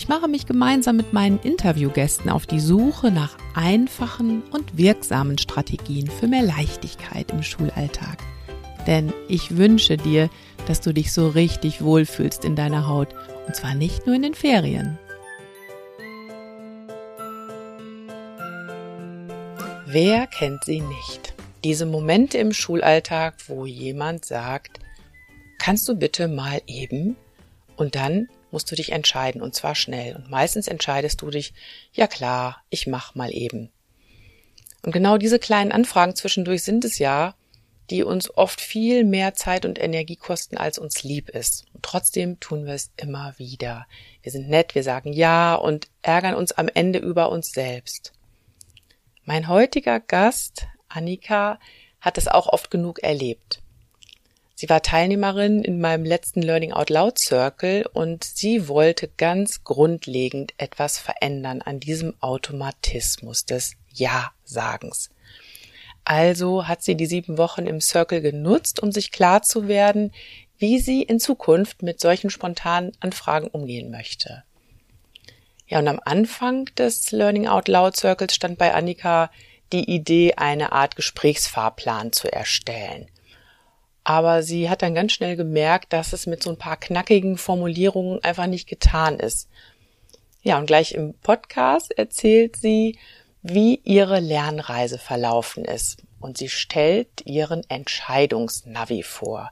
ich mache mich gemeinsam mit meinen Interviewgästen auf die Suche nach einfachen und wirksamen Strategien für mehr Leichtigkeit im Schulalltag. Denn ich wünsche dir, dass du dich so richtig wohlfühlst in deiner Haut. Und zwar nicht nur in den Ferien. Wer kennt sie nicht? Diese Momente im Schulalltag, wo jemand sagt, kannst du bitte mal eben? Und dann musst du dich entscheiden und zwar schnell. Und meistens entscheidest du dich, ja klar, ich mach mal eben. Und genau diese kleinen Anfragen zwischendurch sind es ja, die uns oft viel mehr Zeit und Energie kosten, als uns lieb ist. Und trotzdem tun wir es immer wieder. Wir sind nett, wir sagen ja und ärgern uns am Ende über uns selbst. Mein heutiger Gast, Annika, hat es auch oft genug erlebt. Sie war Teilnehmerin in meinem letzten Learning Out Loud Circle und sie wollte ganz grundlegend etwas verändern an diesem Automatismus des Ja-Sagens. Also hat sie die sieben Wochen im Circle genutzt, um sich klar zu werden, wie sie in Zukunft mit solchen spontanen Anfragen umgehen möchte. Ja, und am Anfang des Learning Out Loud Circles stand bei Annika die Idee, eine Art Gesprächsfahrplan zu erstellen. Aber sie hat dann ganz schnell gemerkt, dass es mit so ein paar knackigen Formulierungen einfach nicht getan ist. Ja, und gleich im Podcast erzählt sie, wie ihre Lernreise verlaufen ist. Und sie stellt ihren Entscheidungsnavi vor,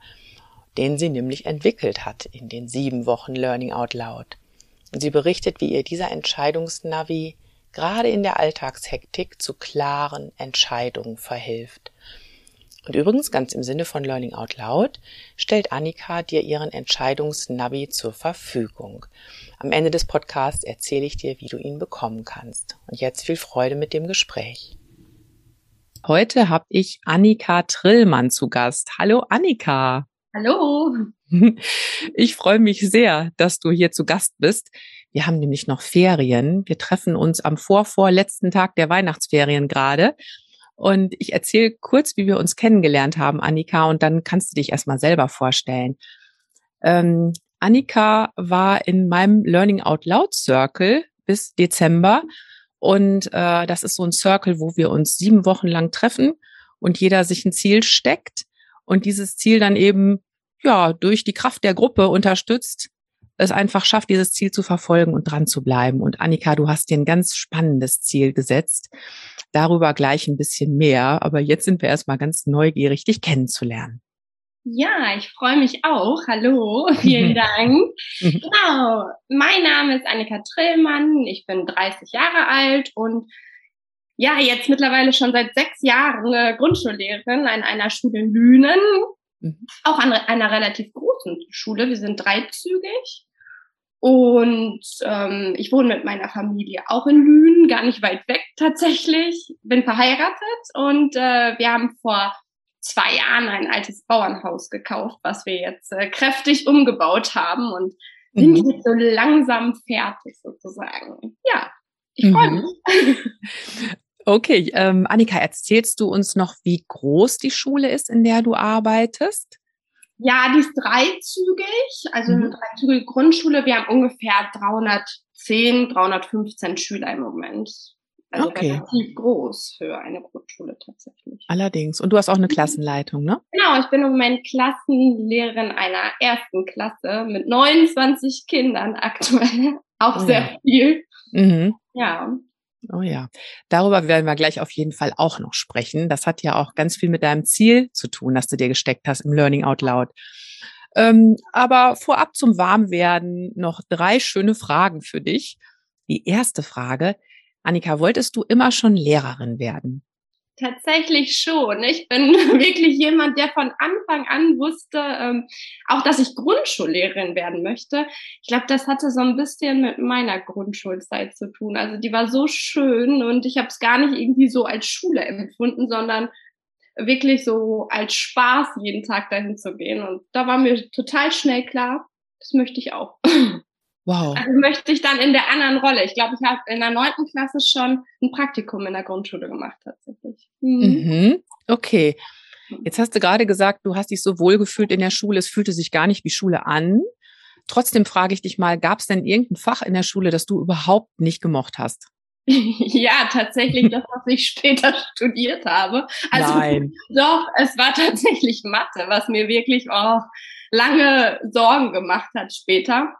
den sie nämlich entwickelt hat in den sieben Wochen Learning Out Loud. Und sie berichtet, wie ihr dieser Entscheidungsnavi gerade in der Alltagshektik zu klaren Entscheidungen verhilft und übrigens, ganz im Sinne von Learning Out Loud, stellt Annika dir ihren Entscheidungsnavi zur Verfügung. Am Ende des Podcasts erzähle ich dir, wie du ihn bekommen kannst. Und jetzt viel Freude mit dem Gespräch. Heute habe ich Annika Trillmann zu Gast. Hallo Annika. Hallo. Ich freue mich sehr, dass du hier zu Gast bist. Wir haben nämlich noch Ferien. Wir treffen uns am vorvorletzten Tag der Weihnachtsferien gerade. Und ich erzähle kurz, wie wir uns kennengelernt haben, Annika, und dann kannst du dich erstmal selber vorstellen. Ähm, Annika war in meinem Learning Out Loud Circle bis Dezember. Und äh, das ist so ein Circle, wo wir uns sieben Wochen lang treffen und jeder sich ein Ziel steckt und dieses Ziel dann eben ja durch die Kraft der Gruppe unterstützt, es einfach schafft, dieses Ziel zu verfolgen und dran zu bleiben. Und Annika, du hast dir ein ganz spannendes Ziel gesetzt. Darüber gleich ein bisschen mehr. Aber jetzt sind wir erstmal ganz neugierig, dich kennenzulernen. Ja, ich freue mich auch. Hallo, vielen Dank. genau, mein Name ist Annika Trillmann. Ich bin 30 Jahre alt und ja, jetzt mittlerweile schon seit sechs Jahren äh, Grundschullehrerin an einer Schule in Lünen. Mhm. Auch an einer relativ großen Schule. Wir sind dreizügig. Und ähm, ich wohne mit meiner Familie auch in Lünen, gar nicht weit weg tatsächlich. Bin verheiratet und äh, wir haben vor zwei Jahren ein altes Bauernhaus gekauft, was wir jetzt äh, kräftig umgebaut haben und sind mhm. jetzt so langsam fertig sozusagen. Ja, ich freue mhm. mich. Okay, ähm, Annika, erzählst du uns noch, wie groß die Schule ist, in der du arbeitest? Ja, die ist dreizügig, also mhm. eine dreizügige Grundschule. Wir haben ungefähr 310, 315 Schüler im Moment. Also okay. relativ groß für eine Grundschule tatsächlich. Allerdings. Und du hast auch eine Klassenleitung, ne? Genau, ich bin im Moment Klassenlehrerin einer ersten Klasse mit 29 Kindern aktuell. Auch oh, sehr ja. viel. Mhm. Ja. Oh ja, darüber werden wir gleich auf jeden Fall auch noch sprechen. Das hat ja auch ganz viel mit deinem Ziel zu tun, das du dir gesteckt hast im Learning Out Loud. Ähm, aber vorab zum Warmwerden noch drei schöne Fragen für dich. Die erste Frage, Annika, wolltest du immer schon Lehrerin werden? Tatsächlich schon. Ich bin wirklich jemand, der von Anfang an wusste, ähm, auch dass ich Grundschullehrerin werden möchte. Ich glaube, das hatte so ein bisschen mit meiner Grundschulzeit zu tun. Also die war so schön und ich habe es gar nicht irgendwie so als Schule empfunden, sondern wirklich so als Spaß, jeden Tag dahin zu gehen. Und da war mir total schnell klar, das möchte ich auch. Wow. Also möchte ich dann in der anderen Rolle. Ich glaube, ich habe in der neunten Klasse schon ein Praktikum in der Grundschule gemacht, tatsächlich. Mhm. Mhm. Okay. Jetzt hast du gerade gesagt, du hast dich so wohl gefühlt in der Schule. Es fühlte sich gar nicht wie Schule an. Trotzdem frage ich dich mal, gab es denn irgendein Fach in der Schule, das du überhaupt nicht gemocht hast? ja, tatsächlich das, was ich später studiert habe. Also Nein. doch, es war tatsächlich Mathe, was mir wirklich auch lange Sorgen gemacht hat später.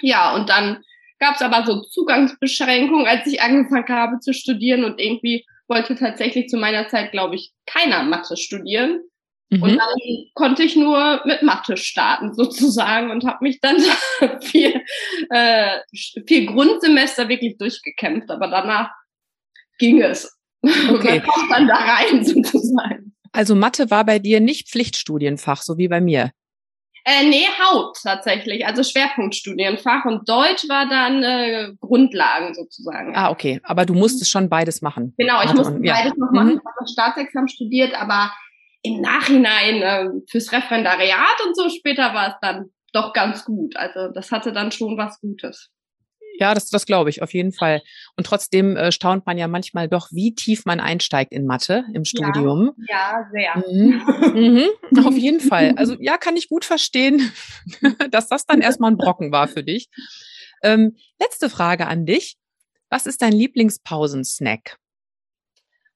Ja, und dann gab es aber so Zugangsbeschränkungen, als ich angefangen habe zu studieren und irgendwie wollte tatsächlich zu meiner Zeit, glaube ich, keiner Mathe studieren. Mhm. Und dann konnte ich nur mit Mathe starten sozusagen und habe mich dann vier, äh, vier Grundsemester wirklich durchgekämpft, aber danach ging es. Okay. Man kommt dann da rein sozusagen. Also Mathe war bei dir nicht Pflichtstudienfach, so wie bei mir. Äh, nee, Haupt tatsächlich, also Schwerpunktstudienfach und Deutsch war dann äh, Grundlagen sozusagen. Ah, okay, aber du musstest schon beides machen. Genau, ich musste ja. beides noch machen, mhm. ich habe Staatsexamen studiert, aber im Nachhinein äh, fürs Referendariat und so später war es dann doch ganz gut. Also das hatte dann schon was Gutes. Ja, das, das glaube ich, auf jeden Fall. Und trotzdem äh, staunt man ja manchmal doch, wie tief man einsteigt in Mathe im Studium. Ja, ja sehr. Mhm. Mhm. Auf jeden Fall. Also ja, kann ich gut verstehen, dass das dann erstmal ein Brocken war für dich. Ähm, letzte Frage an dich. Was ist dein Lieblingspausensnack?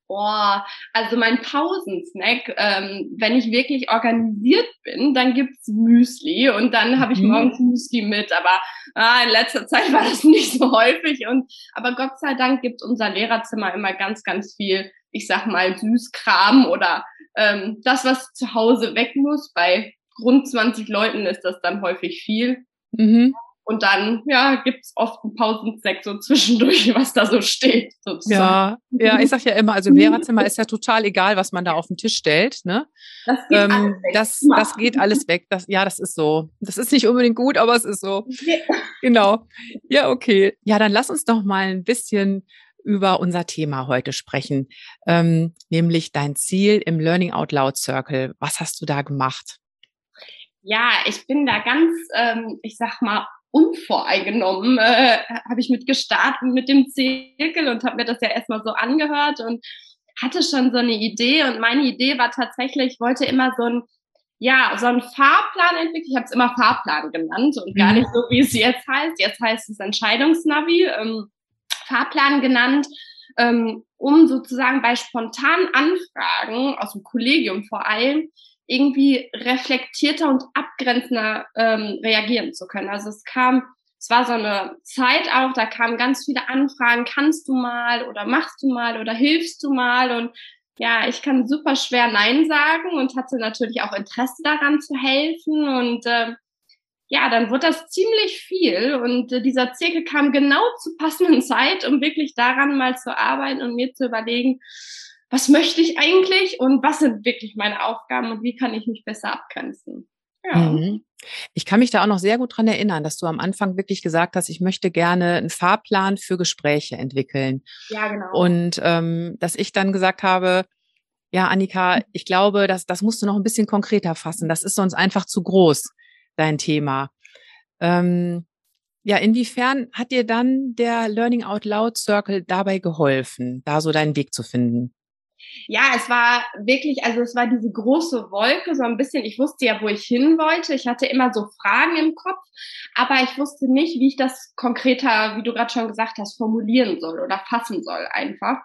Boah, also mein Pausensnack, ähm, wenn ich wirklich organisiert bin, dann gibt's Müsli und dann habe ich mhm. morgens Müsli mit. Aber ah, in letzter Zeit war das nicht so häufig. Und aber Gott sei Dank gibt unser Lehrerzimmer immer ganz, ganz viel, ich sag mal, Süßkram oder ähm, das, was zu Hause weg muss. Bei rund 20 Leuten ist das dann häufig viel. Mhm. Und dann, ja, gibt's oft einen Pausensnack so zwischendurch, was da so steht. Sozusagen. Ja, ja, ich sag ja immer, also im Lehrerzimmer ist ja total egal, was man da auf den Tisch stellt. Ne? Das geht ähm, alles weg. Das, das geht alles weg. Das, ja, das ist so. Das ist nicht unbedingt gut, aber es ist so. Ja. Genau. Ja, okay. Ja, dann lass uns doch mal ein bisschen über unser Thema heute sprechen, ähm, nämlich dein Ziel im Learning Out Loud Circle. Was hast du da gemacht? Ja, ich bin da ganz, ähm, ich sag mal, unvoreingenommen äh, habe ich mit gestartet mit dem Zirkel und habe mir das ja erstmal so angehört und hatte schon so eine Idee und meine Idee war tatsächlich, ich wollte immer so ein ja, so einen Fahrplan entwickelt. Ich habe es immer Fahrplan genannt und gar mhm. nicht so, wie es jetzt heißt. Jetzt heißt es Entscheidungsnavi, ähm, Fahrplan genannt, ähm, um sozusagen bei spontanen Anfragen aus dem Kollegium vor allem irgendwie reflektierter und abgrenzender ähm, reagieren zu können. Also es kam, es war so eine Zeit auch, da kamen ganz viele Anfragen, kannst du mal oder machst du mal oder hilfst du mal? Und ja, ich kann super schwer Nein sagen und hatte natürlich auch Interesse daran zu helfen. Und äh, ja, dann wurde das ziemlich viel. Und äh, dieser Zirkel kam genau zur passenden Zeit, um wirklich daran mal zu arbeiten und mir zu überlegen, was möchte ich eigentlich und was sind wirklich meine Aufgaben und wie kann ich mich besser abgrenzen. Ja. Mhm. Ich kann mich da auch noch sehr gut dran erinnern, dass du am Anfang wirklich gesagt hast, ich möchte gerne einen Fahrplan für Gespräche entwickeln. Ja, genau. Und ähm, dass ich dann gesagt habe, ja, Annika, ich glaube, das, das musst du noch ein bisschen konkreter fassen. Das ist sonst einfach zu groß, dein Thema. Ähm, ja, inwiefern hat dir dann der Learning Out Loud Circle dabei geholfen, da so deinen Weg zu finden? Ja, es war wirklich, also es war diese große Wolke, so ein bisschen, ich wusste ja, wo ich hin wollte. Ich hatte immer so Fragen im Kopf, aber ich wusste nicht, wie ich das konkreter, wie du gerade schon gesagt hast, formulieren soll oder fassen soll einfach.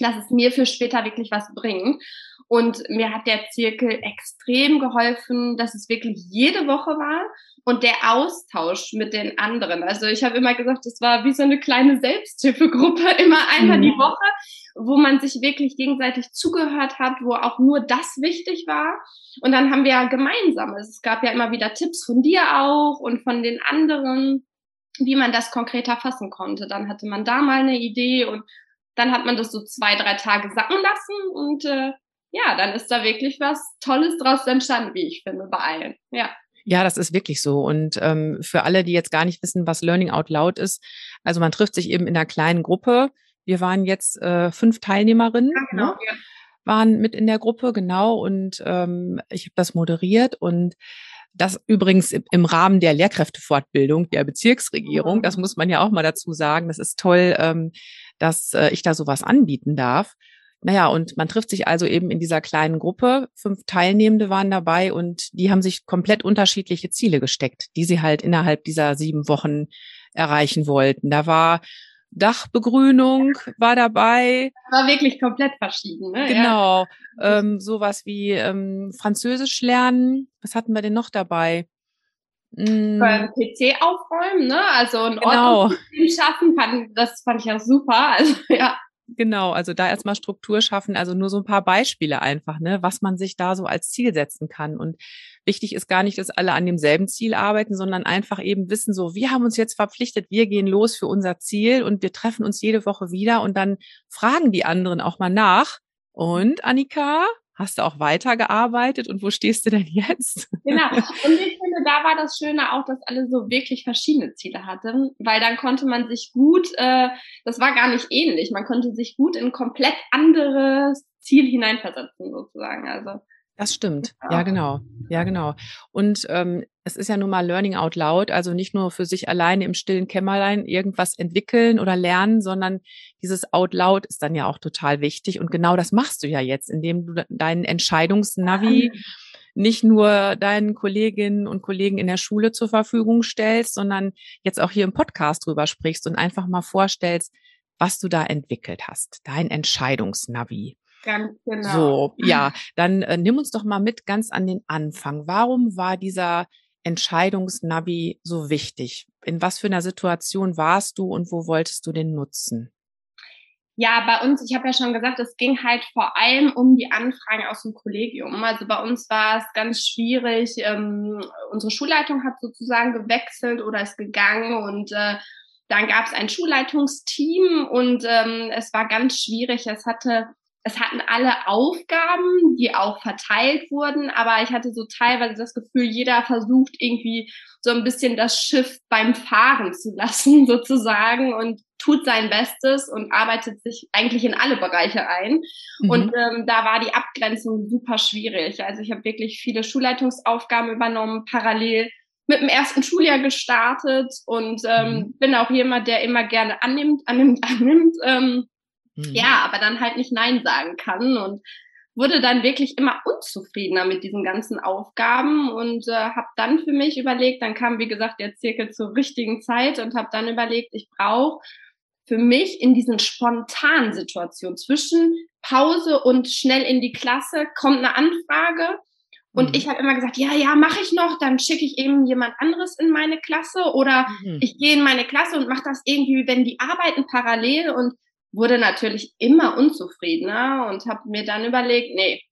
Dass es mir für später wirklich was bringt. Und mir hat der Zirkel extrem geholfen, dass es wirklich jede Woche war und der Austausch mit den anderen. Also ich habe immer gesagt, es war wie so eine kleine Selbsthilfegruppe, immer einmal mhm. die Woche, wo man sich wirklich gegenseitig zugehört hat, wo auch nur das wichtig war. Und dann haben wir ja gemeinsam, also es gab ja immer wieder Tipps von dir auch und von den anderen, wie man das konkreter fassen konnte. Dann hatte man da mal eine Idee und dann hat man das so zwei, drei Tage sacken lassen und äh, ja, dann ist da wirklich was Tolles draus entstanden, wie ich finde, bei allen. Ja. Ja, das ist wirklich so. Und ähm, für alle, die jetzt gar nicht wissen, was Learning Out Loud ist, also man trifft sich eben in einer kleinen Gruppe. Wir waren jetzt äh, fünf Teilnehmerinnen. Ja, genau. Ne? Ja. Waren mit in der Gruppe, genau. Und ähm, ich habe das moderiert und das übrigens im Rahmen der Lehrkräftefortbildung der Bezirksregierung. Das muss man ja auch mal dazu sagen. Das ist toll, ähm, dass äh, ich da sowas anbieten darf. Naja, und man trifft sich also eben in dieser kleinen Gruppe. Fünf Teilnehmende waren dabei und die haben sich komplett unterschiedliche Ziele gesteckt, die sie halt innerhalb dieser sieben Wochen erreichen wollten. Da war Dachbegrünung war dabei. War wirklich komplett verschieden. Ne? Genau. Ja. Ähm, sowas wie ähm, Französisch lernen. Was hatten wir denn noch dabei? Mm. PC aufräumen, ne? Also ein genau. Ordnungssystem schaffen, fand, das fand ich ja super. Also ja. Genau, also da erstmal Struktur schaffen, also nur so ein paar Beispiele einfach, ne, was man sich da so als Ziel setzen kann. Und wichtig ist gar nicht, dass alle an demselben Ziel arbeiten, sondern einfach eben wissen, so, wir haben uns jetzt verpflichtet, wir gehen los für unser Ziel und wir treffen uns jede Woche wieder und dann fragen die anderen auch mal nach. Und Annika, Hast du auch weitergearbeitet und wo stehst du denn jetzt? Genau. Und ich finde, da war das Schöne auch, dass alle so wirklich verschiedene Ziele hatten, weil dann konnte man sich gut, äh, das war gar nicht ähnlich, man konnte sich gut in komplett anderes Ziel hineinversetzen sozusagen. Also das stimmt. Ja, genau. Ja, genau. Und ähm, es ist ja nun mal Learning out loud, also nicht nur für sich alleine im stillen Kämmerlein irgendwas entwickeln oder lernen, sondern dieses out loud ist dann ja auch total wichtig. Und genau das machst du ja jetzt, indem du deinen Entscheidungsnavi nicht nur deinen Kolleginnen und Kollegen in der Schule zur Verfügung stellst, sondern jetzt auch hier im Podcast drüber sprichst und einfach mal vorstellst, was du da entwickelt hast, dein Entscheidungsnavi. Ganz genau. So, ja, dann äh, nimm uns doch mal mit ganz an den Anfang. Warum war dieser Entscheidungsnavi so wichtig? In was für einer Situation warst du und wo wolltest du den nutzen? Ja, bei uns, ich habe ja schon gesagt, es ging halt vor allem um die Anfragen aus dem Kollegium. Also bei uns war es ganz schwierig. Ähm, unsere Schulleitung hat sozusagen gewechselt oder ist gegangen und äh, dann gab es ein Schulleitungsteam und ähm, es war ganz schwierig. Es hatte es hatten alle Aufgaben, die auch verteilt wurden, aber ich hatte so teilweise das Gefühl, jeder versucht irgendwie so ein bisschen das Schiff beim Fahren zu lassen, sozusagen, und tut sein Bestes und arbeitet sich eigentlich in alle Bereiche ein. Mhm. Und ähm, da war die Abgrenzung super schwierig. Also ich habe wirklich viele Schulleitungsaufgaben übernommen, parallel mit dem ersten Schuljahr gestartet und ähm, mhm. bin auch jemand, der immer gerne annimmt, annimmt, annimmt. Ähm, Mhm. Ja, aber dann halt nicht Nein sagen kann und wurde dann wirklich immer unzufriedener mit diesen ganzen Aufgaben und äh, habe dann für mich überlegt, dann kam wie gesagt der Zirkel zur richtigen Zeit und habe dann überlegt, ich brauche für mich in diesen spontanen Situationen zwischen Pause und schnell in die Klasse kommt eine Anfrage und mhm. ich habe immer gesagt, ja, ja, mache ich noch, dann schicke ich eben jemand anderes in meine Klasse oder mhm. ich gehe in meine Klasse und mache das irgendwie, wenn die arbeiten parallel und wurde natürlich immer unzufriedener und habe mir dann überlegt, nee,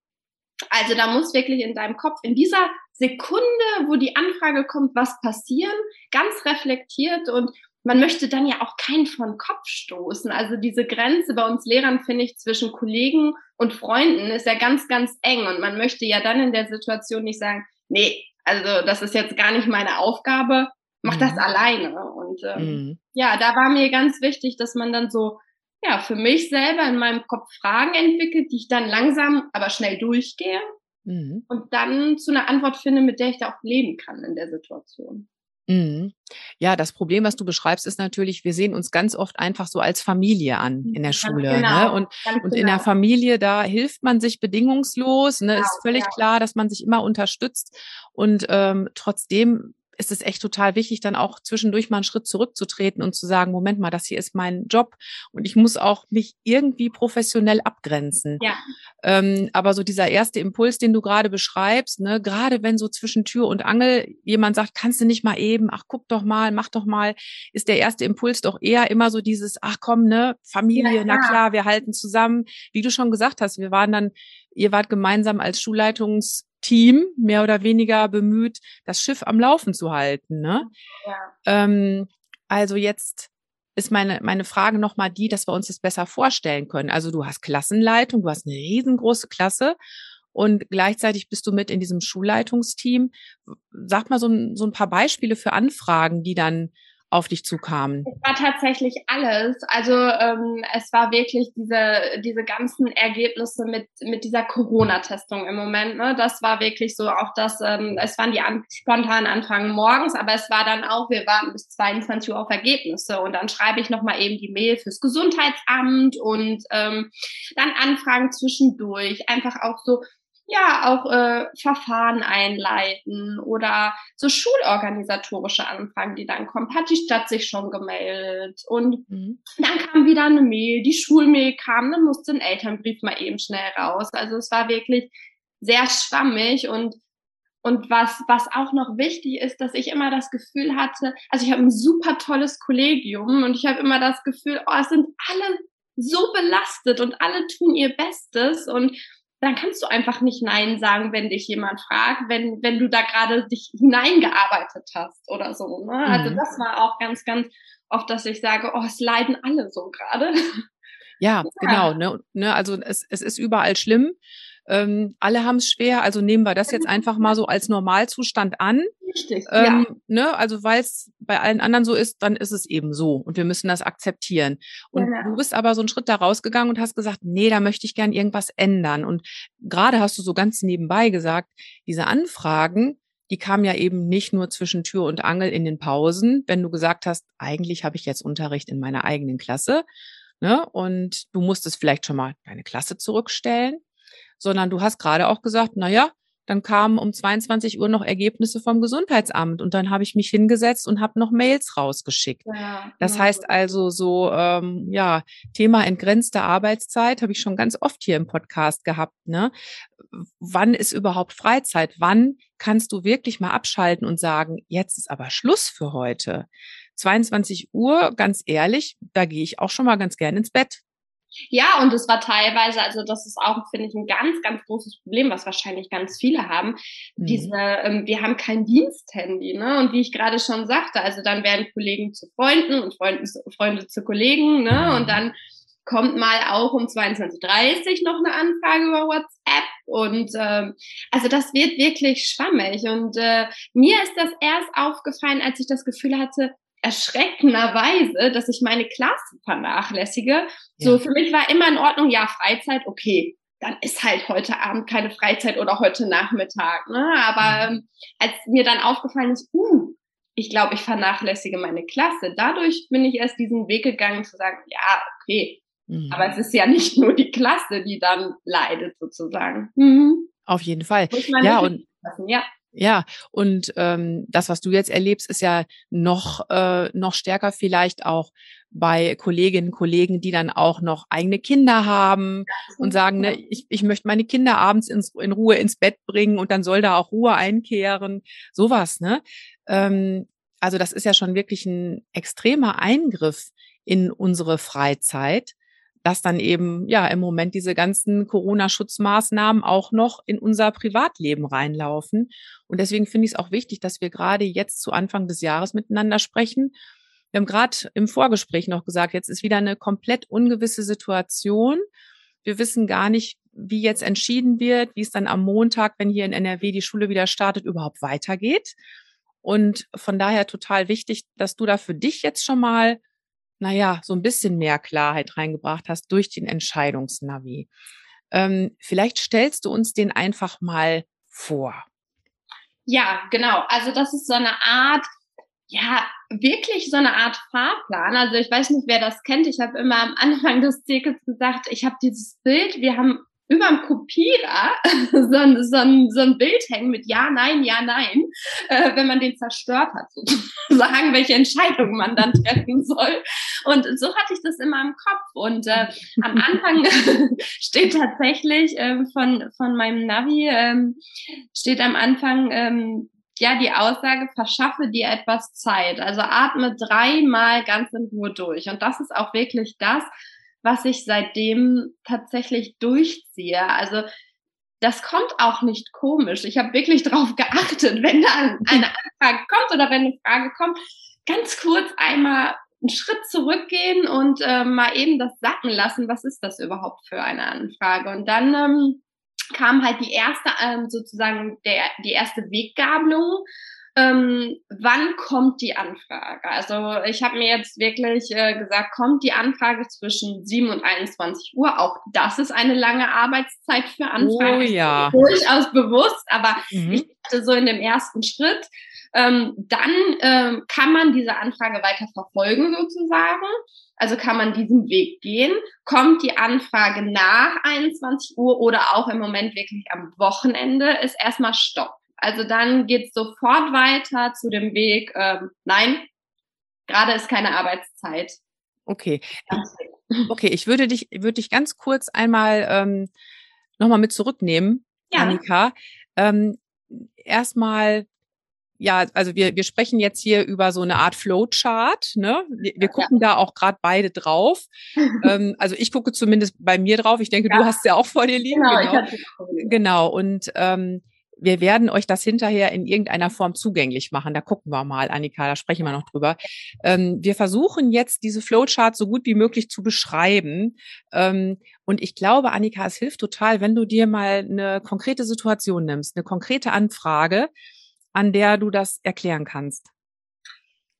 also da muss wirklich in deinem Kopf in dieser Sekunde, wo die Anfrage kommt, was passieren, ganz reflektiert und man möchte dann ja auch keinen von Kopf stoßen. Also diese Grenze bei uns Lehrern, finde ich, zwischen Kollegen und Freunden ist ja ganz, ganz eng. Und man möchte ja dann in der Situation nicht sagen, nee, also das ist jetzt gar nicht meine Aufgabe, mach mhm. das alleine. Und ähm, mhm. ja, da war mir ganz wichtig, dass man dann so ja, für mich selber in meinem Kopf Fragen entwickelt, die ich dann langsam, aber schnell durchgehe mhm. und dann zu einer Antwort finde, mit der ich da auch leben kann in der Situation. Mhm. Ja, das Problem, was du beschreibst, ist natürlich, wir sehen uns ganz oft einfach so als Familie an in der Schule. Ne? Genau, ne? Und, und genau. in der Familie, da hilft man sich bedingungslos. Ne? Genau, ist völlig klar, dass man sich immer unterstützt. Und ähm, trotzdem ist es echt total wichtig, dann auch zwischendurch mal einen Schritt zurückzutreten und zu sagen, Moment mal, das hier ist mein Job und ich muss auch mich irgendwie professionell abgrenzen. Ja. Ähm, aber so dieser erste Impuls, den du gerade beschreibst, ne, gerade wenn so zwischen Tür und Angel jemand sagt, kannst du nicht mal eben, ach guck doch mal, mach doch mal, ist der erste Impuls doch eher immer so dieses, ach komm, ne, Familie, ja, na klar, wir halten zusammen. Wie du schon gesagt hast, wir waren dann, ihr wart gemeinsam als Schulleitungs Team mehr oder weniger bemüht, das Schiff am Laufen zu halten. Ne? Ja. Ähm, also jetzt ist meine, meine Frage nochmal die, dass wir uns das besser vorstellen können. Also du hast Klassenleitung, du hast eine riesengroße Klasse und gleichzeitig bist du mit in diesem Schulleitungsteam. Sag mal so ein, so ein paar Beispiele für Anfragen, die dann auf dich zukamen? Es war tatsächlich alles. Also ähm, es war wirklich diese, diese ganzen Ergebnisse mit, mit dieser Corona-Testung im Moment. Ne? Das war wirklich so auch das, ähm, es waren die an, spontanen Anfragen morgens, aber es war dann auch, wir warten bis 22 Uhr auf Ergebnisse und dann schreibe ich nochmal eben die Mail fürs Gesundheitsamt und ähm, dann Anfragen zwischendurch. Einfach auch so, ja auch äh, Verfahren einleiten oder so schulorganisatorische Anfragen, die dann kommen. Hat die Stadt sich schon gemeldet und mhm. dann kam wieder eine Mail, die Schulmail kam, dann musste ein Elternbrief mal eben schnell raus. Also es war wirklich sehr schwammig und und was, was auch noch wichtig ist, dass ich immer das Gefühl hatte, also ich habe ein super tolles Kollegium und ich habe immer das Gefühl, oh, es sind alle so belastet und alle tun ihr Bestes und dann kannst du einfach nicht Nein sagen, wenn dich jemand fragt, wenn, wenn du da gerade dich hineingearbeitet hast oder so. Ne? Also mhm. das war auch ganz, ganz oft, dass ich sage, oh, es leiden alle so gerade. Ja, ja, genau. Ne, ne, also es, es ist überall schlimm. Ähm, alle haben es schwer, also nehmen wir das jetzt einfach mal so als Normalzustand an. Richtig. Ähm, ja. ne, also weil es bei allen anderen so ist, dann ist es eben so und wir müssen das akzeptieren. Und genau. du bist aber so einen Schritt da rausgegangen und hast gesagt, nee, da möchte ich gern irgendwas ändern. Und gerade hast du so ganz nebenbei gesagt, diese Anfragen, die kamen ja eben nicht nur zwischen Tür und Angel in den Pausen, wenn du gesagt hast, eigentlich habe ich jetzt Unterricht in meiner eigenen Klasse. Ne? Und du musstest vielleicht schon mal deine Klasse zurückstellen sondern du hast gerade auch gesagt, na ja, dann kamen um 22 Uhr noch Ergebnisse vom Gesundheitsamt und dann habe ich mich hingesetzt und habe noch Mails rausgeschickt. Ja, das ja. heißt also so, ähm, ja, Thema entgrenzte Arbeitszeit habe ich schon ganz oft hier im Podcast gehabt. Ne? Wann ist überhaupt Freizeit? Wann kannst du wirklich mal abschalten und sagen, jetzt ist aber Schluss für heute? 22 Uhr, ganz ehrlich, da gehe ich auch schon mal ganz gern ins Bett. Ja, und es war teilweise, also das ist auch, finde ich, ein ganz, ganz großes Problem, was wahrscheinlich ganz viele haben. Mhm. Diese, ähm, wir haben kein Diensthandy, ne? Und wie ich gerade schon sagte, also dann werden Kollegen zu Freunden und Freunden, Freunde zu Kollegen, ne? Mhm. Und dann kommt mal auch um 22.30 noch eine Anfrage über WhatsApp und ähm, also das wird wirklich schwammig und äh, mir ist das erst aufgefallen, als ich das Gefühl hatte, erschreckenderweise, dass ich meine Klasse vernachlässige. Ja. So, für mich war immer in Ordnung, ja, Freizeit, okay, dann ist halt heute Abend keine Freizeit oder heute Nachmittag. Ne? Aber mhm. ähm, als mir dann aufgefallen ist, uh, ich glaube, ich vernachlässige meine Klasse, dadurch bin ich erst diesen Weg gegangen zu sagen, ja, okay, mhm. aber es ist ja nicht nur die Klasse, die dann leidet sozusagen. Mhm. Auf jeden Fall. Ja, und ja. Ja, und ähm, das, was du jetzt erlebst, ist ja noch, äh, noch stärker vielleicht auch bei Kolleginnen und Kollegen, die dann auch noch eigene Kinder haben und sagen, ne, ich, ich möchte meine Kinder abends ins, in Ruhe ins Bett bringen und dann soll da auch Ruhe einkehren. Sowas, ne? Ähm, also das ist ja schon wirklich ein extremer Eingriff in unsere Freizeit dass dann eben ja im Moment diese ganzen Corona-Schutzmaßnahmen auch noch in unser Privatleben reinlaufen. Und deswegen finde ich es auch wichtig, dass wir gerade jetzt zu Anfang des Jahres miteinander sprechen. Wir haben gerade im Vorgespräch noch gesagt, jetzt ist wieder eine komplett ungewisse Situation. Wir wissen gar nicht, wie jetzt entschieden wird, wie es dann am Montag, wenn hier in NRW die Schule wieder startet, überhaupt weitergeht. Und von daher total wichtig, dass du da für dich jetzt schon mal naja, so ein bisschen mehr Klarheit reingebracht hast durch den Entscheidungsnavi. Ähm, vielleicht stellst du uns den einfach mal vor. Ja, genau. Also das ist so eine Art, ja, wirklich so eine Art Fahrplan. Also ich weiß nicht, wer das kennt. Ich habe immer am Anfang des Zirkels gesagt, ich habe dieses Bild, wir haben über dem Kopierer so ein, so, ein, so ein Bild hängen mit Ja, Nein, Ja, Nein, äh, wenn man den zerstört hat, sozusagen, welche Entscheidung man dann treffen soll. Und so hatte ich das immer im Kopf. Und äh, am Anfang steht tatsächlich äh, von, von meinem Navi, ähm, steht am Anfang, ähm, ja, die Aussage, verschaffe dir etwas Zeit. Also atme dreimal ganz in Ruhe durch. Und das ist auch wirklich das, was ich seitdem tatsächlich durchziehe. Also das kommt auch nicht komisch. Ich habe wirklich darauf geachtet, wenn da eine Anfrage kommt oder wenn eine Frage kommt, ganz kurz einmal einen Schritt zurückgehen und äh, mal eben das sacken lassen, was ist das überhaupt für eine Anfrage? Und dann ähm, kam halt die erste, ähm, sozusagen der, die erste Weggabelung. Ähm, wann kommt die Anfrage? Also ich habe mir jetzt wirklich äh, gesagt, kommt die Anfrage zwischen 7 und 21 Uhr. Auch das ist eine lange Arbeitszeit für Anfragen. Oh ja. Durchaus bewusst, aber Mhm. ich dachte so in dem ersten Schritt, ähm, dann ähm, kann man diese Anfrage weiter verfolgen sozusagen. Also kann man diesen Weg gehen. Kommt die Anfrage nach 21 Uhr oder auch im Moment wirklich am Wochenende, ist erstmal Stopp. Also dann geht's sofort weiter zu dem Weg, ähm, nein, gerade ist keine Arbeitszeit. Okay. Okay, ich würde dich, würde dich ganz kurz einmal ähm, nochmal mit zurücknehmen, Ja. Annika. Ähm, erstmal, ja, also wir, wir sprechen jetzt hier über so eine Art Flowchart, ne? Wir, wir gucken da auch gerade beide drauf. ähm, also ich gucke zumindest bei mir drauf. Ich denke, du Ja. hast es ja auch vor dir liegen. Genau, ich hatte Genau, und ähm, wir werden euch das hinterher in irgendeiner Form zugänglich machen. Da gucken wir mal, Annika, da sprechen wir noch drüber. Ähm, wir versuchen jetzt, diese Flowchart so gut wie möglich zu beschreiben. Ähm, und ich glaube, Annika, es hilft total, wenn du dir mal eine konkrete Situation nimmst, eine konkrete Anfrage, an der du das erklären kannst.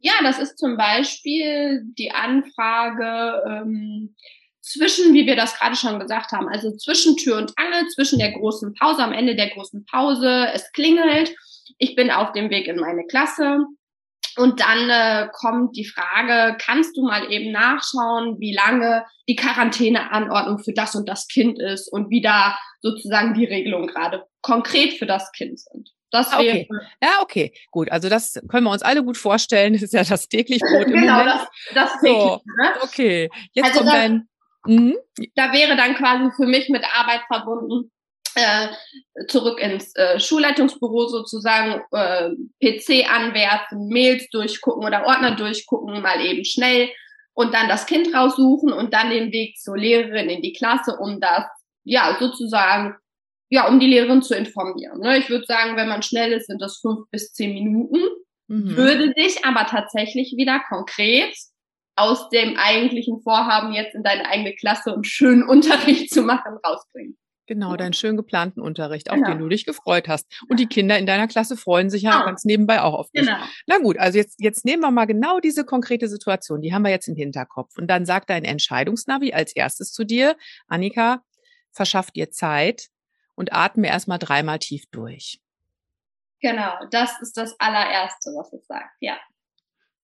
Ja, das ist zum Beispiel die Anfrage ähm, zwischen, wie wir das gerade schon gesagt haben, also zwischen Tür und Angel, zwischen der großen Pause, am Ende der großen Pause, es klingelt, ich bin auf dem Weg in meine Klasse und dann äh, kommt die Frage, kannst du mal eben nachschauen, wie lange die Quarantäneanordnung für das und das Kind ist und wie da sozusagen die Regelungen gerade konkret für das Kind sind. Das Ah, okay. wäre Ja, okay, gut. Also das können wir uns alle gut vorstellen. Das ist ja das täglich Brot im genau Moment. das, das So. tägliche, ne? Okay, jetzt Also kommt das- dein. Mhm. da wäre dann quasi für mich mit Arbeit verbunden, äh, zurück ins äh, Schulleitungsbüro sozusagen, äh, PC anwerfen, Mails durchgucken oder Ordner durchgucken, mal eben schnell und dann das Kind raussuchen und dann den Weg zur Lehrerin in die Klasse, um das, ja, sozusagen, ja, um die Lehrerin zu informieren. Ne? Ich würde sagen, wenn man schnell ist, sind das fünf bis zehn Minuten Mhm. würde dich aber tatsächlich wieder konkret aus dem eigentlichen Vorhaben, jetzt in deine eigene Klasse und schönen Unterricht zu machen, rausbringen. Genau, deinen schön geplanten Unterricht, auf Genau. den du dich gefreut hast. Und die Kinder in deiner Klasse freuen sich ja Genau. ganz nebenbei auch auf dich. Genau. Na gut, also jetzt, jetzt nehmen wir mal genau diese konkrete Situation, die haben wir jetzt im Hinterkopf. Und dann sagt dein Entscheidungsnavi als erstes zu dir, Annika, verschaff dir Zeit und atme erstmal dreimal tief durch. Genau, das ist das allererste, was es sagt, ja.